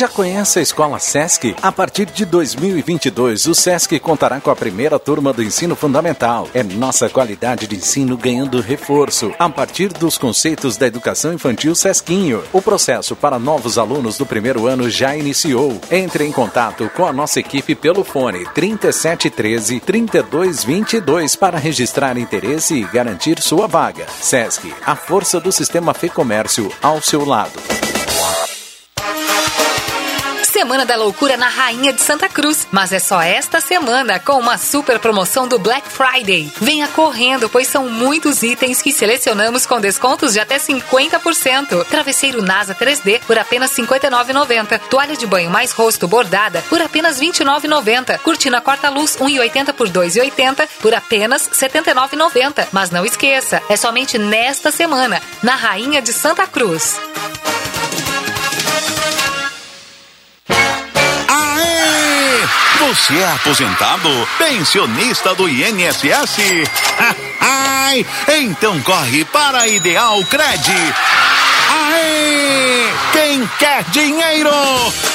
Já conhece a Escola Sesc? A partir de 2022, o Sesc contará com a primeira turma do ensino fundamental. É nossa qualidade de ensino ganhando reforço. A partir dos conceitos da educação infantil Sesquinho. O processo para novos alunos do primeiro ano já iniciou. Entre em contato com a nossa equipe pelo fone 3713 3222 para registrar interesse e garantir sua vaga. Sesc, a força do sistema Fê Comércio ao seu lado. Semana da Loucura na Rainha de Santa Cruz. Mas é só esta semana com uma super promoção do Black Friday. Venha correndo, pois são muitos itens que selecionamos com descontos de até 50%. Travesseiro NASA 3D por apenas R$ 59,90. Toalha de banho mais rosto bordada por apenas R$ 29,90. Cortina corta-luz 1,80 por R$ 2,80 por apenas R$ 79,90. Mas não esqueça, é somente nesta semana, na Rainha de Santa Cruz. Você é aposentado? Pensionista do INSS? Ai, então corre para a Ideal Cred. Aê! Quem quer dinheiro?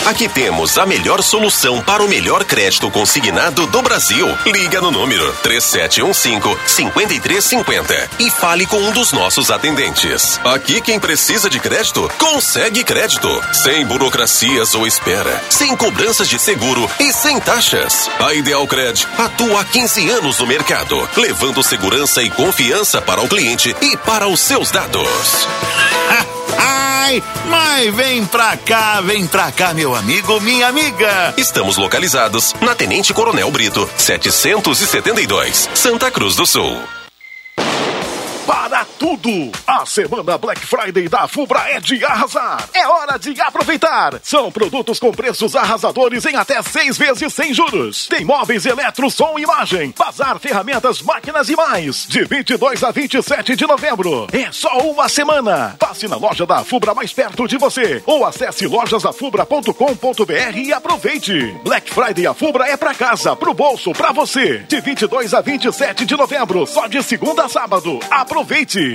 Aqui temos a melhor solução para o melhor crédito consignado do Brasil. Liga no número 3715-5350 e fale com um dos nossos atendentes. Aqui quem precisa de crédito, consegue crédito. Sem burocracias ou espera, sem cobranças de seguro e sem taxas. A Ideal Cred atua há 15 anos no mercado, levando segurança e confiança para o cliente e para os seus dados. Ai, mas vem pra cá, vem pra cá, meu amigo, minha amiga. Estamos localizados na Tenente Coronel Brito, 772, Santa Cruz do Sul. Tudo! A semana Black Friday da Fubra é de arrasar. É hora de aproveitar. São produtos com preços arrasadores em até seis vezes sem juros. Tem móveis eletro, som e imagem. Bazar, ferramentas, máquinas e mais. De 22 a 27 de novembro. É só uma semana. Passe na loja da Fubra mais perto de você. Ou acesse lojasdafubra.com.br e aproveite. Black Friday a Fubra é pra casa, pro bolso, pra você. De 22 a 27 de novembro. Só de segunda a sábado. Aproveite!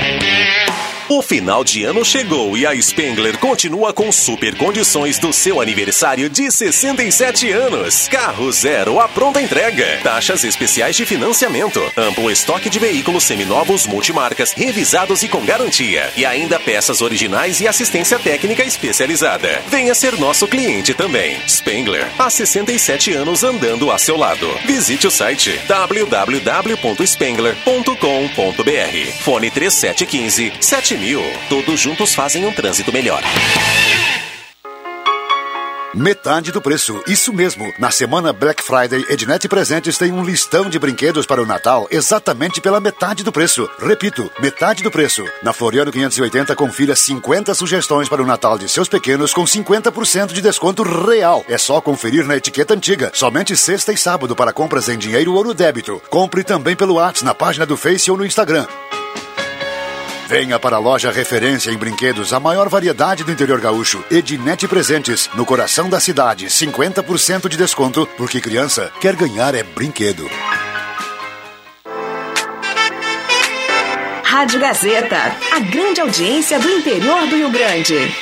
O final de ano chegou e a Spengler continua com super condições do seu aniversário de 67 anos. Carro zero à pronta entrega. Taxas especiais de financiamento. Amplo estoque de veículos seminovos multimarcas, revisados e com garantia. E ainda peças originais e assistência técnica especializada. Venha ser nosso cliente também. Spengler, há 67 anos andando a seu lado. Visite o site www.spengler.com.br. Fone 3715 7000. Todos juntos fazem um trânsito melhor. Metade do preço, isso mesmo. Na semana Black Friday, Ednet Presentes tem um listão de brinquedos para o Natal exatamente pela metade do preço. Repito, metade do preço. Na Floriano 580, confira 50 sugestões para o Natal de seus pequenos com 50% de desconto real. É só conferir na etiqueta antiga. Somente sexta e sábado para compras em dinheiro ou no débito. Compre também pelo WhatsApp na página do Face ou no Instagram. Venha para a loja referência em brinquedos, a maior variedade do interior gaúcho. Ednet Presentes, no coração da cidade. 50% de desconto, porque criança quer ganhar é brinquedo. Rádio Gazeta, a grande audiência do interior do Rio Grande.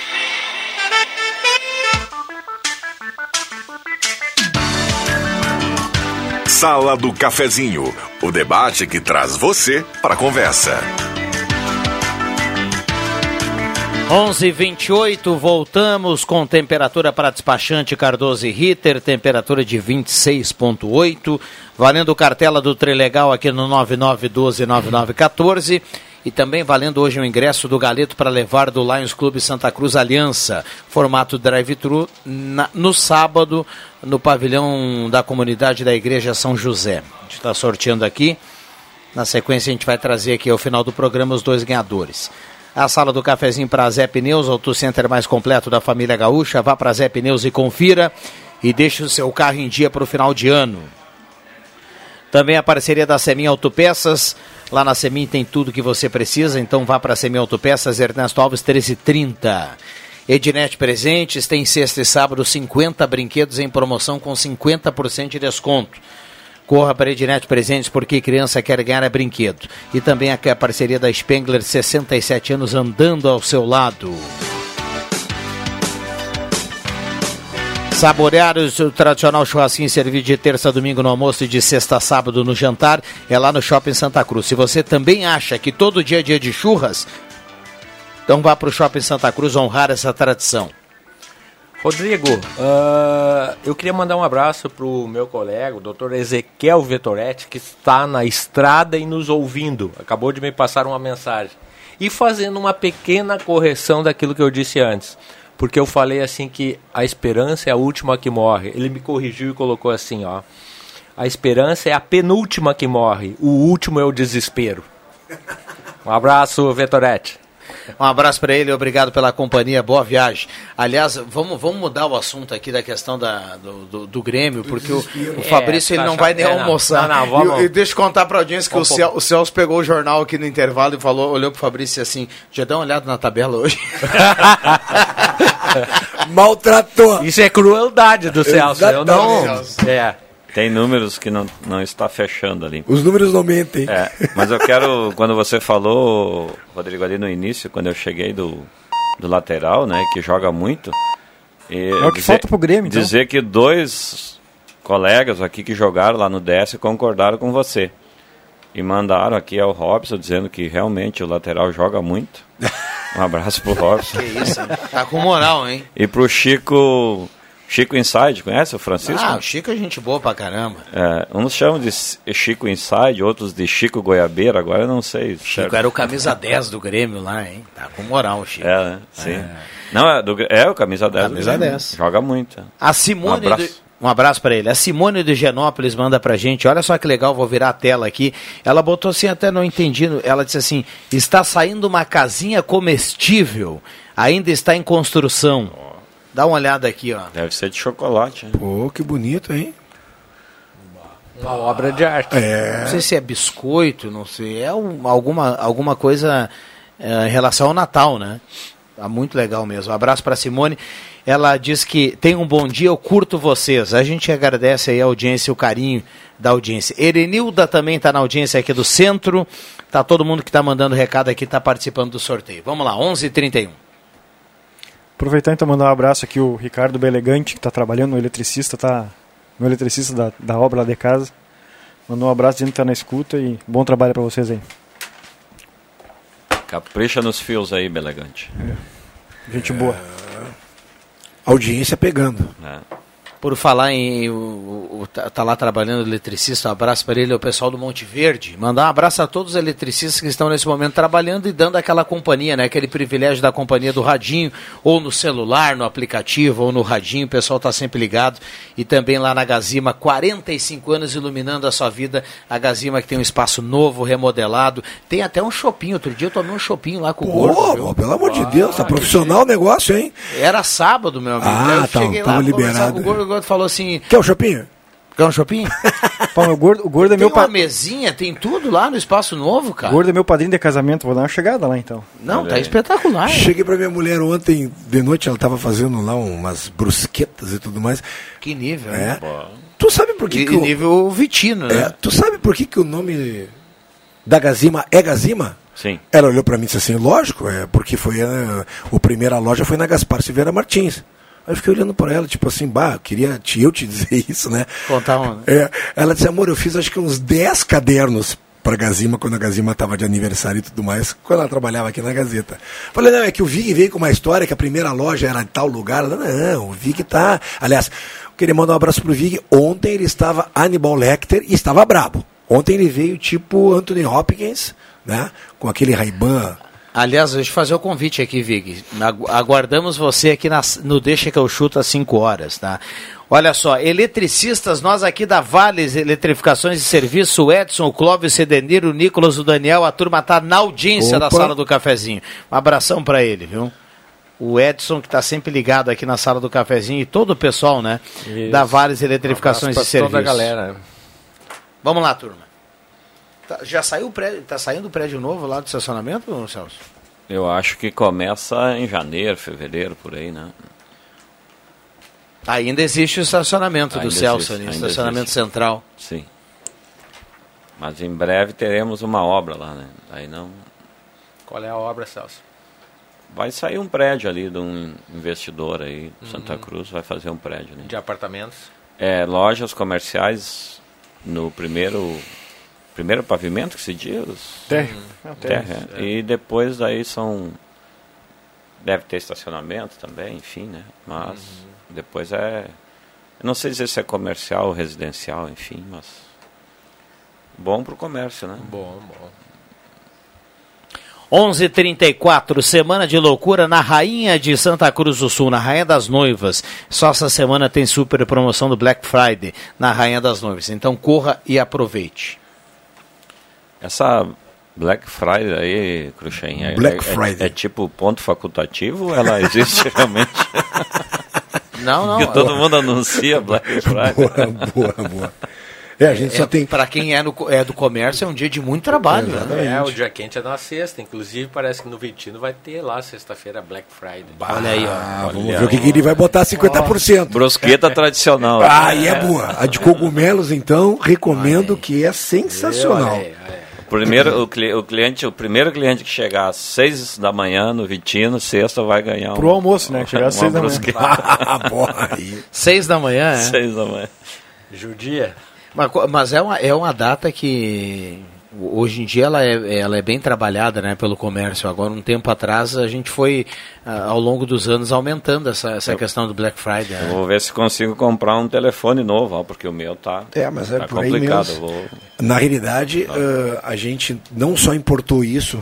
Sala do Cafezinho, o debate que traz você para a conversa. 11:28 voltamos com temperatura para despachante Cardoso e Ritter, temperatura de 26.8, valendo cartela do Trilegal aqui no 99129914 e também valendo hoje o ingresso do Galeto para levar do Lions Clube Santa Cruz Aliança, formato drive-thru no sábado no pavilhão da comunidade da Igreja São José. A gente está sorteando aqui. Na sequência a gente vai trazer aqui ao final do programa os dois ganhadores a sala do cafezinho para Zé Pneus, auto center mais completo da família gaúcha. Vá para Zé Pneus e confira e deixe o seu carro em dia para o final de ano. Também a parceria da Semin Autopeças. Lá na Semin tem tudo que você precisa, então vá para a Semin Autopeças, Ernesto Alves 1330. Ednet Presentes tem sexta e sábado 50 brinquedos em promoção com 50% de desconto. Corra para Ednet Presentes porque criança quer ganhar é brinquedo. E também a parceria da Spengler, 67 anos andando ao seu lado. Saborear o tradicional churrasquinho servido de terça a domingo no almoço e de sexta a sábado no jantar é lá no Shopping Santa Cruz. Se você também acha que todo dia é dia de churras, então vá para o Shopping Santa Cruz honrar essa tradição. Rodrigo, uh, eu queria mandar um abraço para o meu colega, o doutor Ezequiel Vetoretti, que está na estrada e nos ouvindo. Acabou de me passar uma mensagem. E fazendo uma pequena correção daquilo que eu disse antes. Porque eu falei assim que a esperança é a última que morre. Ele me corrigiu e colocou assim, ó. A esperança é a penúltima que morre. O último é o desespero. Um abraço, Vetoretti. Um abraço para ele, obrigado pela companhia, boa viagem. Aliás, vamos, vamos mudar o assunto aqui da questão da, do, do, do Grêmio, porque o, o, Fabrício é, ele tá não vai nem é, almoçar. Não, não, vamos... e, e deixa eu contar para a audiência que o, Cel, o Celso pegou o jornal aqui no intervalo e falou, olhou pro Fabrício assim, já dá uma olhada na tabela hoje. Maltratou. Isso é crueldade do Celso. Eu não. É. Tem números que não, não está fechando ali. Os números não mentem. É, mas eu quero, quando você falou, Rodrigo, ali no início, quando eu cheguei do, do lateral, né, que joga muito. é o que dizer, falta pro Grêmio, então. Dizer que dois colegas aqui que jogaram lá no DS concordaram com você. E mandaram aqui ao Robson dizendo que realmente o lateral joga muito. Um abraço pro Robson. que isso, tá com moral, hein? E pro Chico Chico Inside, conhece o Francisco? Ah, o Chico é gente boa pra caramba. É, uns chamam de Chico Inside, outros de Chico Goiabeira, agora eu não sei. Chico certo. era o camisa 10 do Grêmio lá, hein? Tá com moral o Chico. É, né? Sim. É. Não, é, do, é o camisa 10 camisa 10. Joga muito. A Simone... Um abraço. Do... Um abraço para ele. A Simone de Genópolis manda pra gente. Olha só que legal, vou virar a tela aqui. Ela botou assim, até não entendi. Ela disse assim: está saindo uma casinha comestível, ainda está em construção. Dá uma olhada aqui, ó. Deve ser de chocolate. Hein? Pô, que bonito, hein? Uma obra de arte. É. Não sei se é biscoito, não sei. É um, alguma, alguma coisa é, em relação ao Natal, né? Tá muito legal mesmo. Um abraço para Simone. Ela diz que tem um bom dia, eu curto vocês. A gente agradece aí a audiência, o carinho da audiência. Erenilda também está na audiência aqui do centro. Tá todo mundo que está mandando recado aqui, está participando do sorteio. Vamos lá, 11h31. Aproveitar então mandar um abraço aqui o Ricardo Belegante, que está trabalhando no eletricista, tá no eletricista da, da obra lá de casa. Mandou um abraço dizendo que está na escuta e bom trabalho para vocês aí. Capricha nos fios aí, Belegante. É. Gente boa. Audiência pegando. É. Por falar em. O, o- tá, tá lá trabalhando eletricista, um abraço para ele, o pessoal do Monte Verde. Mandar um abraço a todos os eletricistas que estão nesse momento trabalhando e dando aquela companhia, né? Aquele privilégio da companhia do radinho, ou no celular, no aplicativo, ou no radinho. O pessoal tá sempre ligado. E também lá na Gazima, 45 anos iluminando a sua vida. A Gazima que tem um espaço novo, remodelado. Tem até um shopping. Outro dia eu tomei um shopping lá com o Pô, Gordo. viu? pô, pelo amor de Deus, tá profissional o negócio, hein? Era sábado, meu amigo. Ah, tá, lá, conversar liberado. O Gordo, o falou assim... Quer o shopping? Quer um shopping? Pô, o gordo, o gordo é Tem meu uma pa... mesinha, tem tudo lá no Espaço Novo, o cara. gordo é meu padrinho de casamento, vou dar uma chegada lá então. Não, tá espetacular. Cheguei pra minha mulher ontem, de noite, ela tava fazendo lá umas brusquetas e tudo mais. Que nível, É. né? Tu sabe por que, E- que o... nível Vitino, né? É, tu sabe por que, que o nome da Gazima é Gazima? Sim. Ela olhou pra mim e disse assim, lógico, é porque foi a, o primeira loja foi na Gaspar Silveira Martins. Aí eu fiquei olhando pra ela, tipo assim, bah, eu queria te, eu te dizer isso, né? Contar um... É, ela disse, amor, eu fiz acho que uns 10 cadernos pra Gazima, quando a Gazima tava de aniversário e tudo mais, quando ela trabalhava aqui na Gazeta. Falei, não, é que o Vig veio com uma história que a primeira loja era em tal lugar. Não, o Vig tá... Aliás, eu queria mandar um abraço pro Vig. Ontem ele estava Hannibal Lecter e estava brabo. Ontem ele veio tipo Anthony Hopkins, né? Com aquele Ray-Ban... Aliás, deixa eu fazer o convite aqui, Vig. Agu- Aguardamos você aqui no Deixa que eu chuto às 5 horas, tá? Olha só, eletricistas, nós aqui da Vales Eletrificações de Serviço, o Edson, o Clóvis, o Edenir, o Nicolas, o Daniel, a turma tá na audiência da Opa. sala do cafezinho. Um abração para ele, viu? O Edson, que está sempre ligado aqui na sala do cafezinho, e todo o pessoal, né? Isso. Da Vales Eletrificações Um de abraço pra Serviço. toda a galera. Vamos lá, turma. Tá- já saiu o prédio, tá saindo o prédio novo lá do estacionamento, Celso? Eu acho que começa em janeiro, fevereiro, por aí, né? Ainda existe o estacionamento do Ainda Celso existe, ali, estacionamento existe. central. Sim. Mas em breve teremos uma obra lá, né? Aí não. Qual é a obra, Celso? Vai sair um prédio ali de um investidor aí, de Santa Uhum. Cruz, vai fazer um prédio, né? De apartamentos? É, lojas comerciais no primeiro primeiro pavimento que se diz? Térreo. Uhum. Ah, Terra, é. E depois aí são deve ter estacionamento também, enfim, né? Mas Uhum. depois é eu não sei dizer se é comercial ou residencial, enfim, mas bom pro comércio, né? Bom, bom. 11:34 semana de loucura na Rainha de Santa Cruz do Sul, na Rainha das Noivas. Só essa semana tem super promoção do Black Friday na Rainha das Noivas. Então corra e aproveite. Essa Black Friday aí, Cruxem, é, Black é- Friday. É, é tipo ponto facultativo ou ela existe realmente? Não, não. que todo mundo anuncia Black Friday. boa, boa, boa. É, a gente só tem... Para quem é, no é do comércio, é um dia de muito trabalho. Né? É, o dia quente é na sexta. Inclusive, parece que no Vitino vai ter lá sexta-feira Black Friday. Olha aí, ó. Vamos ver o que, que ele vai botar 50%. Brusqueta tradicional. Ah, e é boa. A de cogumelos, então, recomendo que é sensacional. O Primeiro, o, cli- o cliente, o primeiro cliente que chegar às seis da manhã no Vitino, sexta, vai ganhar um, Pro almoço, né? Chegar às seis da manhã. Ah. Seis da manhã, é? Seis da manhã. Judia. Mas, mas é, uma, é uma data que hoje em dia ela é, ela é bem trabalhada né, pelo comércio. Agora, um tempo atrás, a gente foi, ah, ao longo dos anos, aumentando essa, essa questão do Black Friday. Eu né? vou ver se consigo comprar um telefone novo, ó, porque o meu tá, É, mas é tá aí complicado. Eu vou- Na realidade, eh, a gente não só importou isso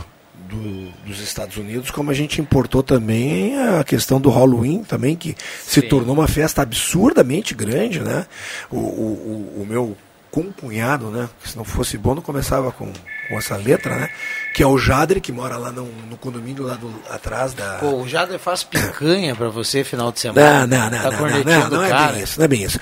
do- dos Estados Unidos, como a gente importou também a questão do Halloween também, que se tornou uma festa absurdamente grande, né? O, o, o- o meu concunhado, né? Se não fosse bom, não começava com, com essa letra, né? Que é o Jadre, que mora lá no, no condomínio lá do, atrás da... Pô, o Jader faz picanha pra você final de semana. Não, não, não, Tá não, não, não, é bem isso, não é bem isso.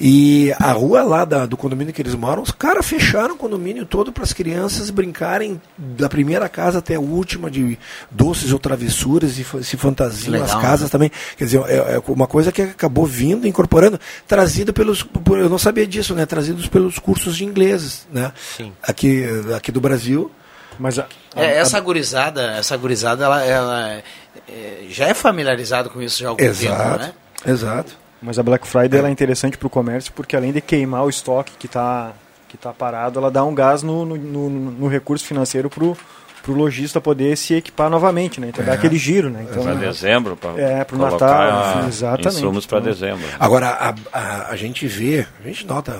E a rua lá da- do condomínio que eles moram, os caras fecharam o condomínio todo para as crianças brincarem da primeira casa até a última de doces ou travessuras e se fantasiam Legal, as casas né? também. Quer dizer, é, é uma coisa que acabou vindo, incorporando, trazido pelos, eu não sabia disso, né? Trazidos pelos cursos de inglês, né? Sim. Aqui, aqui do Brasil. Mas a, É, essa gurizada, essa gurizada, ela, ela é, já é familiarizada com isso já há algum tempo, Exato, né? exato. Mas a Black Friday ela é interessante para o comércio porque além de queimar o estoque que está que tá parado, ela dá um gás no, no, no- no recurso financeiro para o o lojista poder se equipar novamente, né? Então dá aquele giro, né? Então, para dezembro, para É, pro colocar Natal, exatamente. insumos para Então, dezembro. Agora, a, a, a gente vê, a gente nota,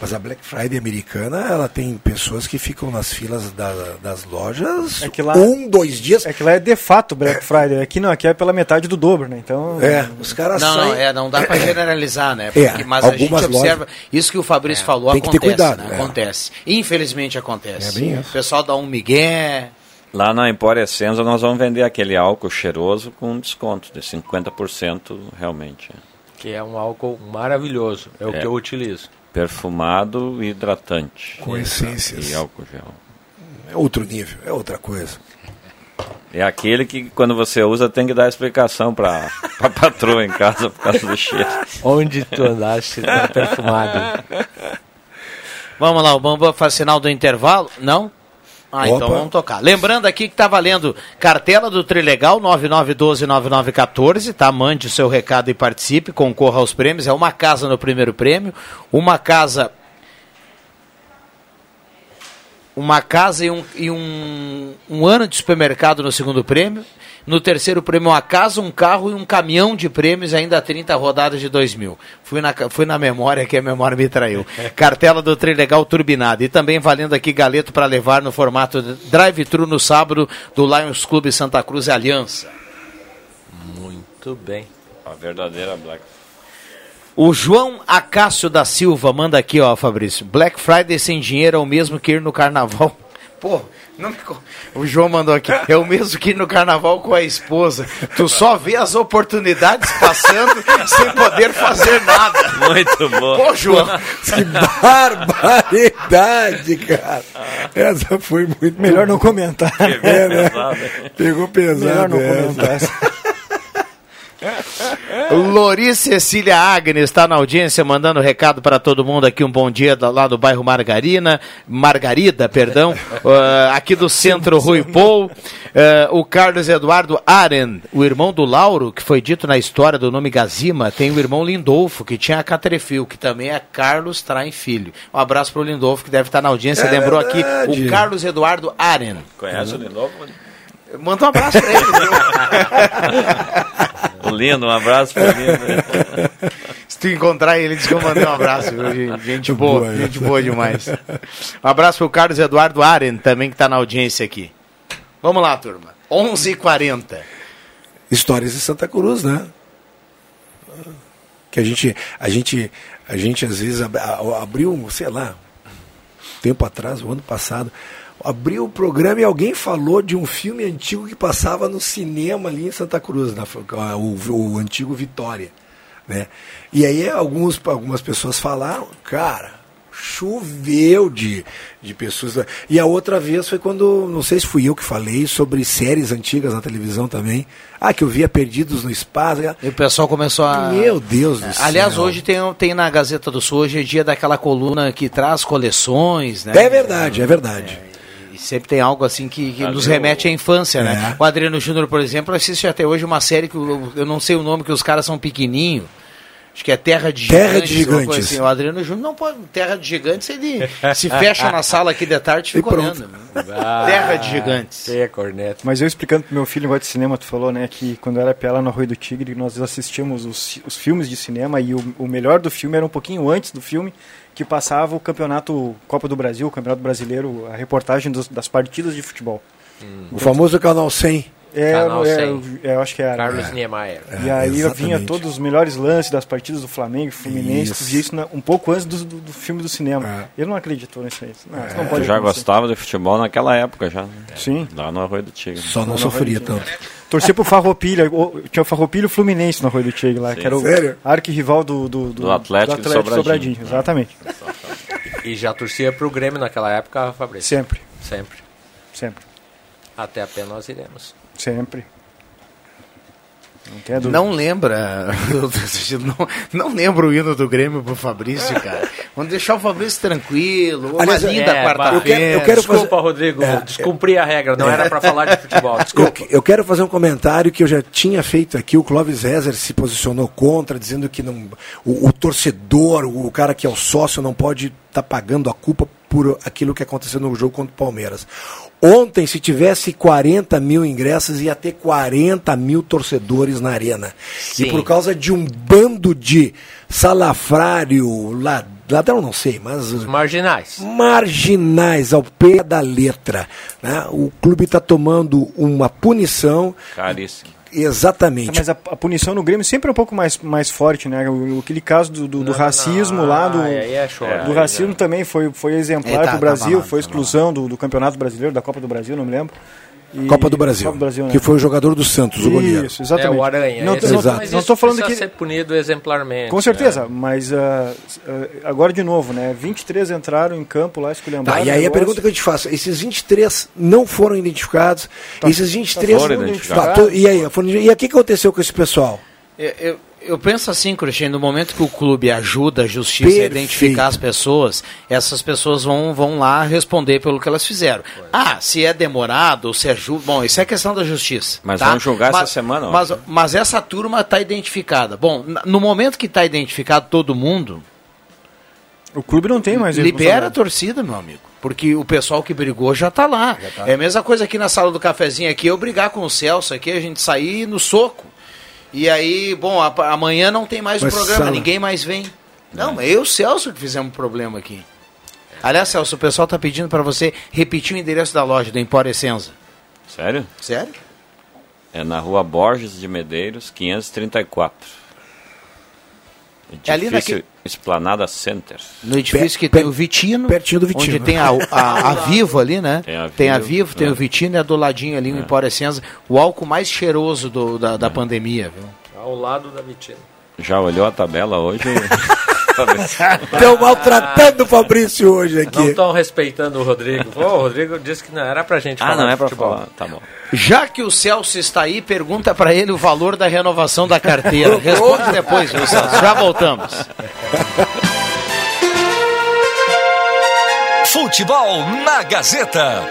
mas a Black Friday americana, ela tem pessoas que ficam nas filas da- das lojas É que lá, um, dois dias. É que lá é de fato Black Friday. Aqui não, aqui é pela metade do dobro, né? Então. É, os caras Não, não, saem- é, não dá para generalizar, né? É, Porque, mas a gente observa, lojas- isso que o Fabrício falou tem que ter acontece, cuidado, né? é. Acontece. Infelizmente acontece. É bem o isso. pessoal dá um migué. Lá na Empória Essenza nós vamos vender aquele álcool cheiroso com desconto de 50% realmente. Que é um álcool maravilhoso. É, o É. que eu utilizo. Perfumado e hidratante. Com essências. E álcool gel. É outro nível, é outra coisa. É aquele que quando você usa tem que dar explicação para a patroa em casa por causa do cheiro. Onde tu andaste tá perfumado. Vamos lá, o Bamba faz sinal do intervalo? Não? Ah, então Opa. vamos tocar. Lembrando aqui que tá valendo cartela do Trilegal 99129914, tá? Mande o seu recado e participe, concorra aos prêmios. É uma casa no primeiro prêmio, uma casa uma casa e, um, e um, um ano de supermercado no segundo prêmio. No terceiro prêmio, uma casa, um carro e um caminhão de prêmios, ainda 30 rodadas de 2 mil. Fui na, fui na memória, que a memória me traiu. Cartela do Trilegal Turbinado. E também valendo aqui galeto para levar no formato drive-thru no sábado do Lions Clube Santa Cruz e Aliança. Muito bem. A verdadeira Black O João Acácio da Silva manda aqui, ó, Fabrício. Black Friday sem dinheiro é o mesmo que ir no carnaval. Pô, não o João mandou aqui. É o mesmo que no carnaval com a esposa. Tu só vê as oportunidades passando sem poder fazer nada. Muito bom. Pô, João. Que barbaridade, cara. Essa foi muito Melhor não comentar. É, né? Pegou pesado. Melhor não comentar essa. Lori Cecília Agnes está na audiência, mandando recado para todo mundo aqui. Um bom dia lá do bairro Margarina, Margarida, perdão, ah, aqui do centro Rui Pou. Ah, o Carlos Eduardo Aren, o irmão do Lauro, que foi dito na história do nome Gazima, tem o irmão Lindolfo, que tinha a Catrefil, que também é Carlos Traem Filho. Um abraço para o Lindolfo, que deve estar na audiência. É Lembrou aqui verdade. o Carlos Eduardo Aren. Conhece o Linovo? Manda um abraço para ele. Lindo, um abraço para o Lindo. Se tu encontrar ele, diz que eu mandei um abraço. viu? Gente, boa, boa, gente boa demais. Um abraço pro Carlos Eduardo Aren, também que está na audiência aqui. Vamos lá, turma. 11h40. Histórias de Santa Cruz, né? Que a gente, a gente, a gente às vezes abriu, sei lá, tempo atrás, o ano passado, abriu o programa e alguém falou de um filme antigo que passava no cinema ali em Santa Cruz, na, o, o antigo Vitória, né? E aí alguns, algumas pessoas falaram, cara, choveu de, de pessoas. E a outra vez foi quando, não sei se fui eu que falei, sobre séries antigas na televisão também. Ah, que eu via Perdidos no Espaço. E o pessoal começou a. Meu Deus do céu. Aliás, hoje tem, tem na Gazeta do Sul, hoje é dia daquela coluna que traz coleções, né? É verdade, é verdade. E sempre tem algo assim que, que nos remete à infância, né? É. O Adriano Júnior, por exemplo, assiste até hoje uma série que eu, eu não sei o nome, que os caras são pequenininhos. Acho que é Terra de Terra Gigantes. de uma coisa Gigantes. assim. O Adriano Júnior não pode. Terra de Gigantes, ele se fecha na sala aqui de tarde e fica pronto. olhando. né? Terra de Gigantes. É, corneta. Mas eu explicando pro meu filho negócio de cinema, tu falou, né, que quando era pela no Arroio do Tigre, nós assistíamos os, os filmes de cinema e o, o melhor do filme era um pouquinho antes do filme, que passava o campeonato Copa do Brasil, o Campeonato Brasileiro, a reportagem dos- das partidas de futebol. O famoso Canal 100. É, Canal é, 100. é, eu acho que era. Carlos É. Niemeyer. E É, aí vinha exatamente. todos os melhores lances das partidas do Flamengo, e Fluminense, Isso. tu via isso na- um pouco antes do, do, do filme do cinema. Ele não acreditou nisso aí. Não, isso não pode Tu já acontecer. gostava de futebol naquela época já. né? Sim. Lá no Arroio do Tigre. Só não Não, sofria tanto. Torcia pro Farroupilha, o- tinha o Farroupilha e o Fluminense no Arroio do Tigre lá, Sim. que era o Sério? arquirrival do, do, Do Atlético de Sobradinho. Exatamente. E já torcia pro Grêmio naquela época, Fabrício? Sempre, Sempre. sempre, Até a pé nós iremos. Sempre. Não. Não lembra. não, não lembra o hino do Grêmio pro Fabrício, cara. Vamos deixar o Fabrício tranquilo. Uma Aliás, linda é, quarta-feira. eu quero- eu quero Desculpa, fazer- Rodrigo. É, descumpri a regra. Não era pra falar de futebol. Eu, Desculpa. eu quero fazer um comentário que eu já tinha feito aqui. O Clóvis Rezer se posicionou contra, dizendo que não, o, o torcedor, o, cara que é o sócio, não pode estar pagando a culpa por aquilo que aconteceu no jogo contra o Palmeiras. Ontem, se tivesse 40 mil ingressos, ia ter 40 mil torcedores na arena. Sim. E por causa de um bando de salafrário, la- ladrão não sei, mas Marginais. marginais ao pé da letra. né? O clube está tomando uma punição. Caríssimo. Exatamente. Mas a, a punição no Grêmio sempre é um pouco mais, mais forte, né? O, aquele caso do, do, do racismo lá, do, Ah, aí é show. do Aí racismo já- também foi, foi exemplar É, tá- para o Brasil, tava lá, foi exclusão do, do Campeonato Brasileiro, da Copa do Brasil, não me lembro. E- Copa do Brasil. Copa do Brasil, né? Que foi o jogador do Santos, o goleiro. Isso, exatamente. É o Aranha. Não, Exato. mas não tô falando que ser punido exemplarmente. Com certeza, mas ah, ah, agora de novo, né? 23 entraram em campo lá esculhambaram. Tá, e aí a pergunta que eu te faço, esses 23 não foram identificados, esses 23... foram Tá, identificados. tô- e aí, foram- e aí, o que aconteceu com esse pessoal? Eu, eu, eu penso assim, Cristiano, no momento que o clube ajuda a justiça a Perfeito. identificar as pessoas, essas pessoas vão, vão lá responder pelo que elas fizeram. Ah, se é demorado, ou se é ju... Bom, isso é questão da justiça. Mas tá? vão julgar essa Mas- semana, ó. Mas, mas essa turma está identificada. Bom, no momento que está identificado todo mundo, O clube não tem mais libera a torcida, meu amigo. Porque o pessoal que brigou já está lá. É a mesma coisa aqui na sala do cafezinho aqui, eu brigar com o Celso aqui, a gente sair no soco. E aí, bom, a- amanhã não tem mais o programa, Sala- ninguém mais vem. Não, mas eu e o Celso que fizemos problema aqui. Aliás, Celso, o pessoal tá pedindo para você repetir o endereço da loja do Empório Essenza. Sério? Sério? É na rua Borges de Medeiros, 534. É ali Edifício naquele- Esplanada Center. No edifício que tem o Vitino, pertinho do Vitino. onde tem a, a, a Vivo ali, né? Tem a Tem a Vivo, Vivo, tem é. o Vitino e é do ladinho ali o Empório Essenza. O álcool mais cheiroso do- da, É. da pandemia, viu? Ao lado da Vitina. Já olhou a tabela hoje? Estão maltratando o Fabrício hoje Não aqui. estão respeitando o Rodrigo. Pô, o Rodrigo disse que não era pra gente ah, falar não é pra futebol. falar. Tá bom. Já que o Celso está aí, pergunta para ele o valor da renovação da carteira. Responde depois, viu, Celso? Já voltamos. Futebol na Gazeta.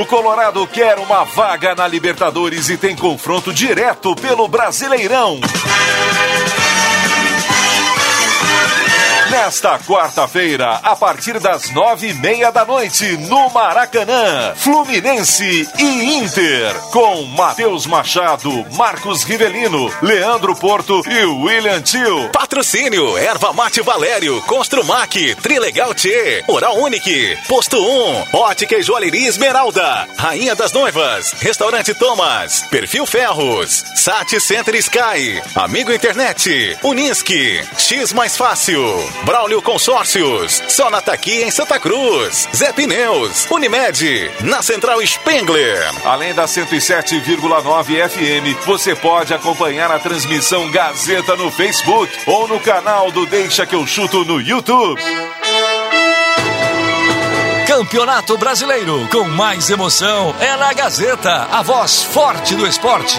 O Colorado quer uma vaga na Libertadores e tem confronto direto pelo Brasileirão. Nesta quarta-feira, a partir das nove e meia da noite, no Maracanã, Fluminense e Inter, com Matheus Machado, Marcos Rivelino, Leandro Porto e William Tio. Patrocínio, Erva Mate Valério, Construmac, Trilegal T, Oral Unique, Posto 1, Ótica e Joalheria Esmeralda, Rainha das Noivas, Restaurante Thomas, Perfil Ferros, Sat Center Sky, Amigo Internet, Unisque, X Mais Fácil, Braulio Consórcios, Sonata aqui em Santa Cruz, Zé Pneus, Unimed, na Central Spengler. Além da 107,9 FM, você pode acompanhar a transmissão Gazeta no Facebook ou no canal do Deixa que eu chuto no YouTube. Campeonato Brasileiro, com mais emoção, é na Gazeta, a voz forte do esporte.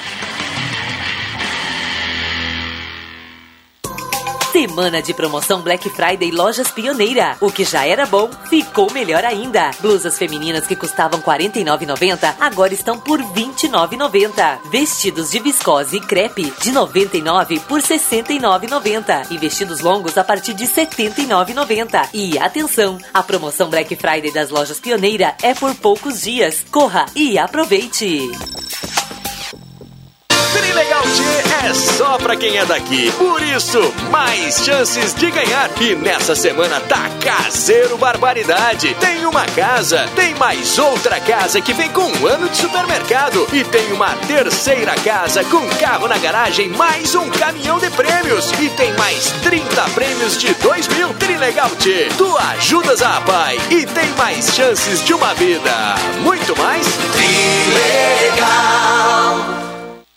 Semana de promoção Black Friday Lojas Pioneira. O que já era bom, ficou melhor ainda. Blusas femininas que custavam R$ 49,90 agora estão por R$ 29,90. Vestidos de viscose e crepe de R$ 99 por R$ 69,90. E vestidos longos a partir de R$ 79,90. E atenção, a promoção Black Friday das Lojas Pioneira é por poucos dias. Corra e aproveite! Trilegal T é só pra quem é daqui. Por isso, mais chances de ganhar. E nessa semana tá caseiro barbaridade. Tem uma casa, tem mais outra casa que vem com um ano de supermercado. E tem uma terceira casa com carro na garagem, mais um caminhão de prêmios. E tem mais 30 prêmios de 2 mil. Trilegal T, tu ajudas a pai. E tem mais chances de uma vida. Muito mais? Trilegal.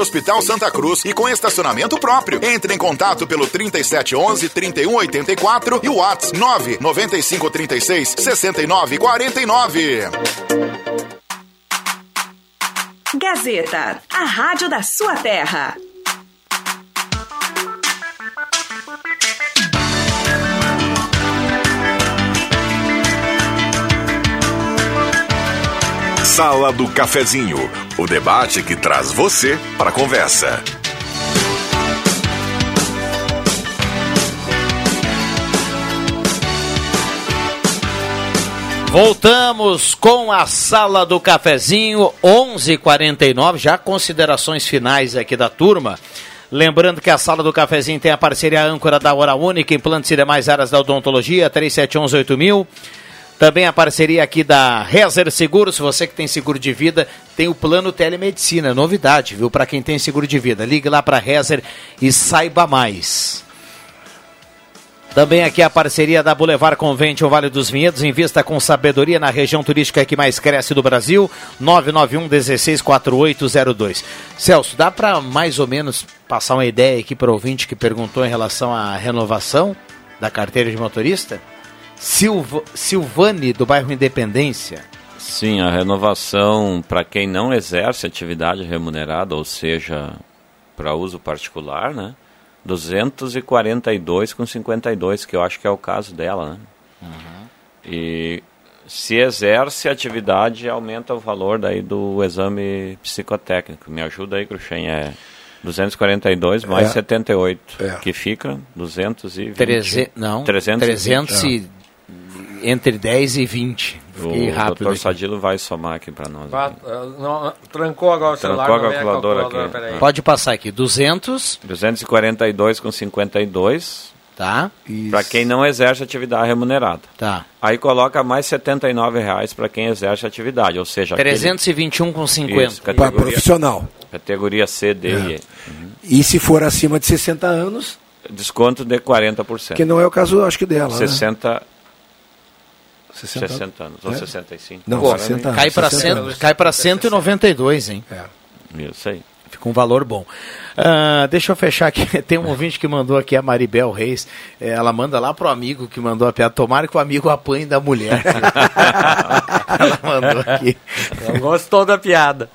Hospital Santa Cruz e com estacionamento próprio. Entre em contato pelo 3711 3184 e o WhatsApp 99536 6949. Gazeta, a rádio da sua terra. Sala do Cafezinho, o debate que traz você para a conversa. Voltamos com a Sala do Cafezinho, 11:49. Já considerações finais aqui da turma. Lembrando que a Sala do Cafezinho tem a parceria âncora da Hora Única, implantes e demais áreas da odontologia, 37118000. Também a parceria aqui da Rezer Seguros, você que tem seguro de vida, tem o plano telemedicina, novidade, viu? Para quem tem seguro de vida, ligue lá para Rezer e saiba mais. Também aqui a parceria da Boulevard Convente, o Vale dos Vinhedos, invista com sabedoria na região turística que mais cresce do Brasil, 991 164802. Celso, dá para mais ou menos passar uma ideia aqui para o ouvinte que perguntou em relação à renovação da carteira de motorista? Silva, Silvane, do bairro Independência. Sim, a renovação para quem não exerce atividade remunerada, ou seja, para uso particular, né? 242 com 52, que eu acho que é o caso dela, né? Uhum. E se exerce atividade, aumenta o valor daí do exame psicotécnico. Me ajuda aí, Cruxem, é 242 mais é. 78, é. que fica 220. Treze... Não, 320. 300 e entre 10 e 20. Fiquei o rápido. O Dr. Sadilo vai somar aqui para nós. Aqui. Não, trancou agora o celular. Trancou a calculadora, calculadora aqui. Pode passar aqui. 200. 242 com 52. Tá. Para quem não exerce atividade remunerada. Tá. Aí coloca mais R$ 79,00 para quem exerce atividade, ou seja... 321 aquele... com 50. Isso, para profissional. Categoria C, D é. e E. Uhum. E se for acima de 60 anos... Desconto de 40%. Que não é o caso, acho que dela, 60... Né? 60, 60 anos, ou é? 65. Não, Pô, 60 anos. Cai para cai para 192, hein? É. Isso aí. Fica um valor bom. Uh, deixa eu fechar aqui. Tem um ouvinte que mandou aqui, a Maribel Reis. É, ela manda lá pro amigo que mandou a piada. Tomara que o amigo apanhe da mulher. ela mandou aqui. Não gostou da piada.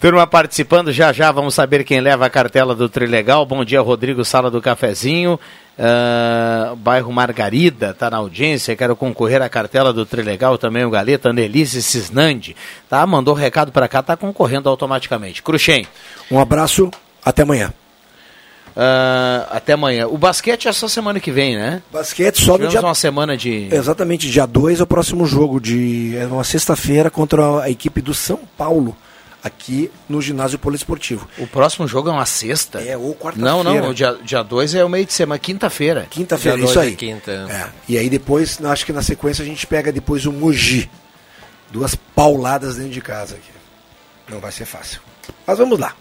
Turma participando, já já vamos saber quem leva a cartela do Trilegal. Bom dia, Rodrigo Sala do Cafezinho. Uh, bairro Margarida está na audiência, quero concorrer à cartela do Trilegal também, o Galeta, Annelise Cisnandi, tá? Mandou recado para cá, tá concorrendo automaticamente. Cruxem. Um abraço, até amanhã. Ah, até amanhã. O basquete é só semana que vem, né? Basquete só no dia... uma semana de... Exatamente, dia 2 é o próximo jogo, de é uma sexta-feira contra a equipe do São Paulo, aqui no ginásio poliesportivo. O próximo jogo é uma sexta? É, ou quarta-feira. Não, não, o dia 2 dia dois é o meio de semana, quinta-feira. Quinta-feira, isso aí. é quinta. É, E aí depois, acho que na sequência a gente pega depois o Mogi. Duas pauladas dentro de casa aqui. Não vai ser fácil. Mas vamos lá.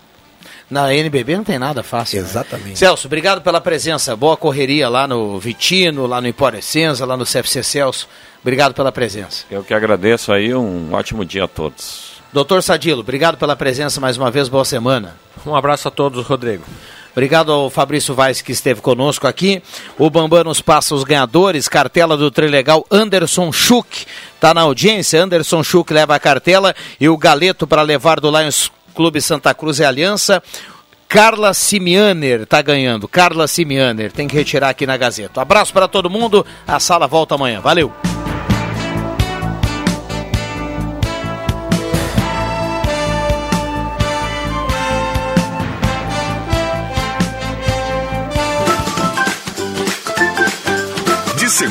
Na NBB não tem nada fácil. né? Exatamente. Celso, obrigado pela presença. Boa correria lá no Vitino, lá no Emporescenza, lá no CFC Celso. Obrigado pela presença. Eu que agradeço aí, um ótimo dia a todos. Doutor Sadilo, obrigado pela presença mais uma vez. Boa semana. Um abraço a todos, Rodrigo. Obrigado ao Fabrício Vaz que esteve conosco aqui. O Bambam nos passa os ganhadores. Cartela do Trilegal, Anderson Schuch. Está na audiência. Anderson Schuch leva a cartela. E o galeto para levar do Lions Clube Santa Cruz e Aliança. Carla Simianer está ganhando. Carla Simianer. Tem que retirar aqui na Gazeta. Abraço para todo mundo. A sala volta amanhã. Valeu.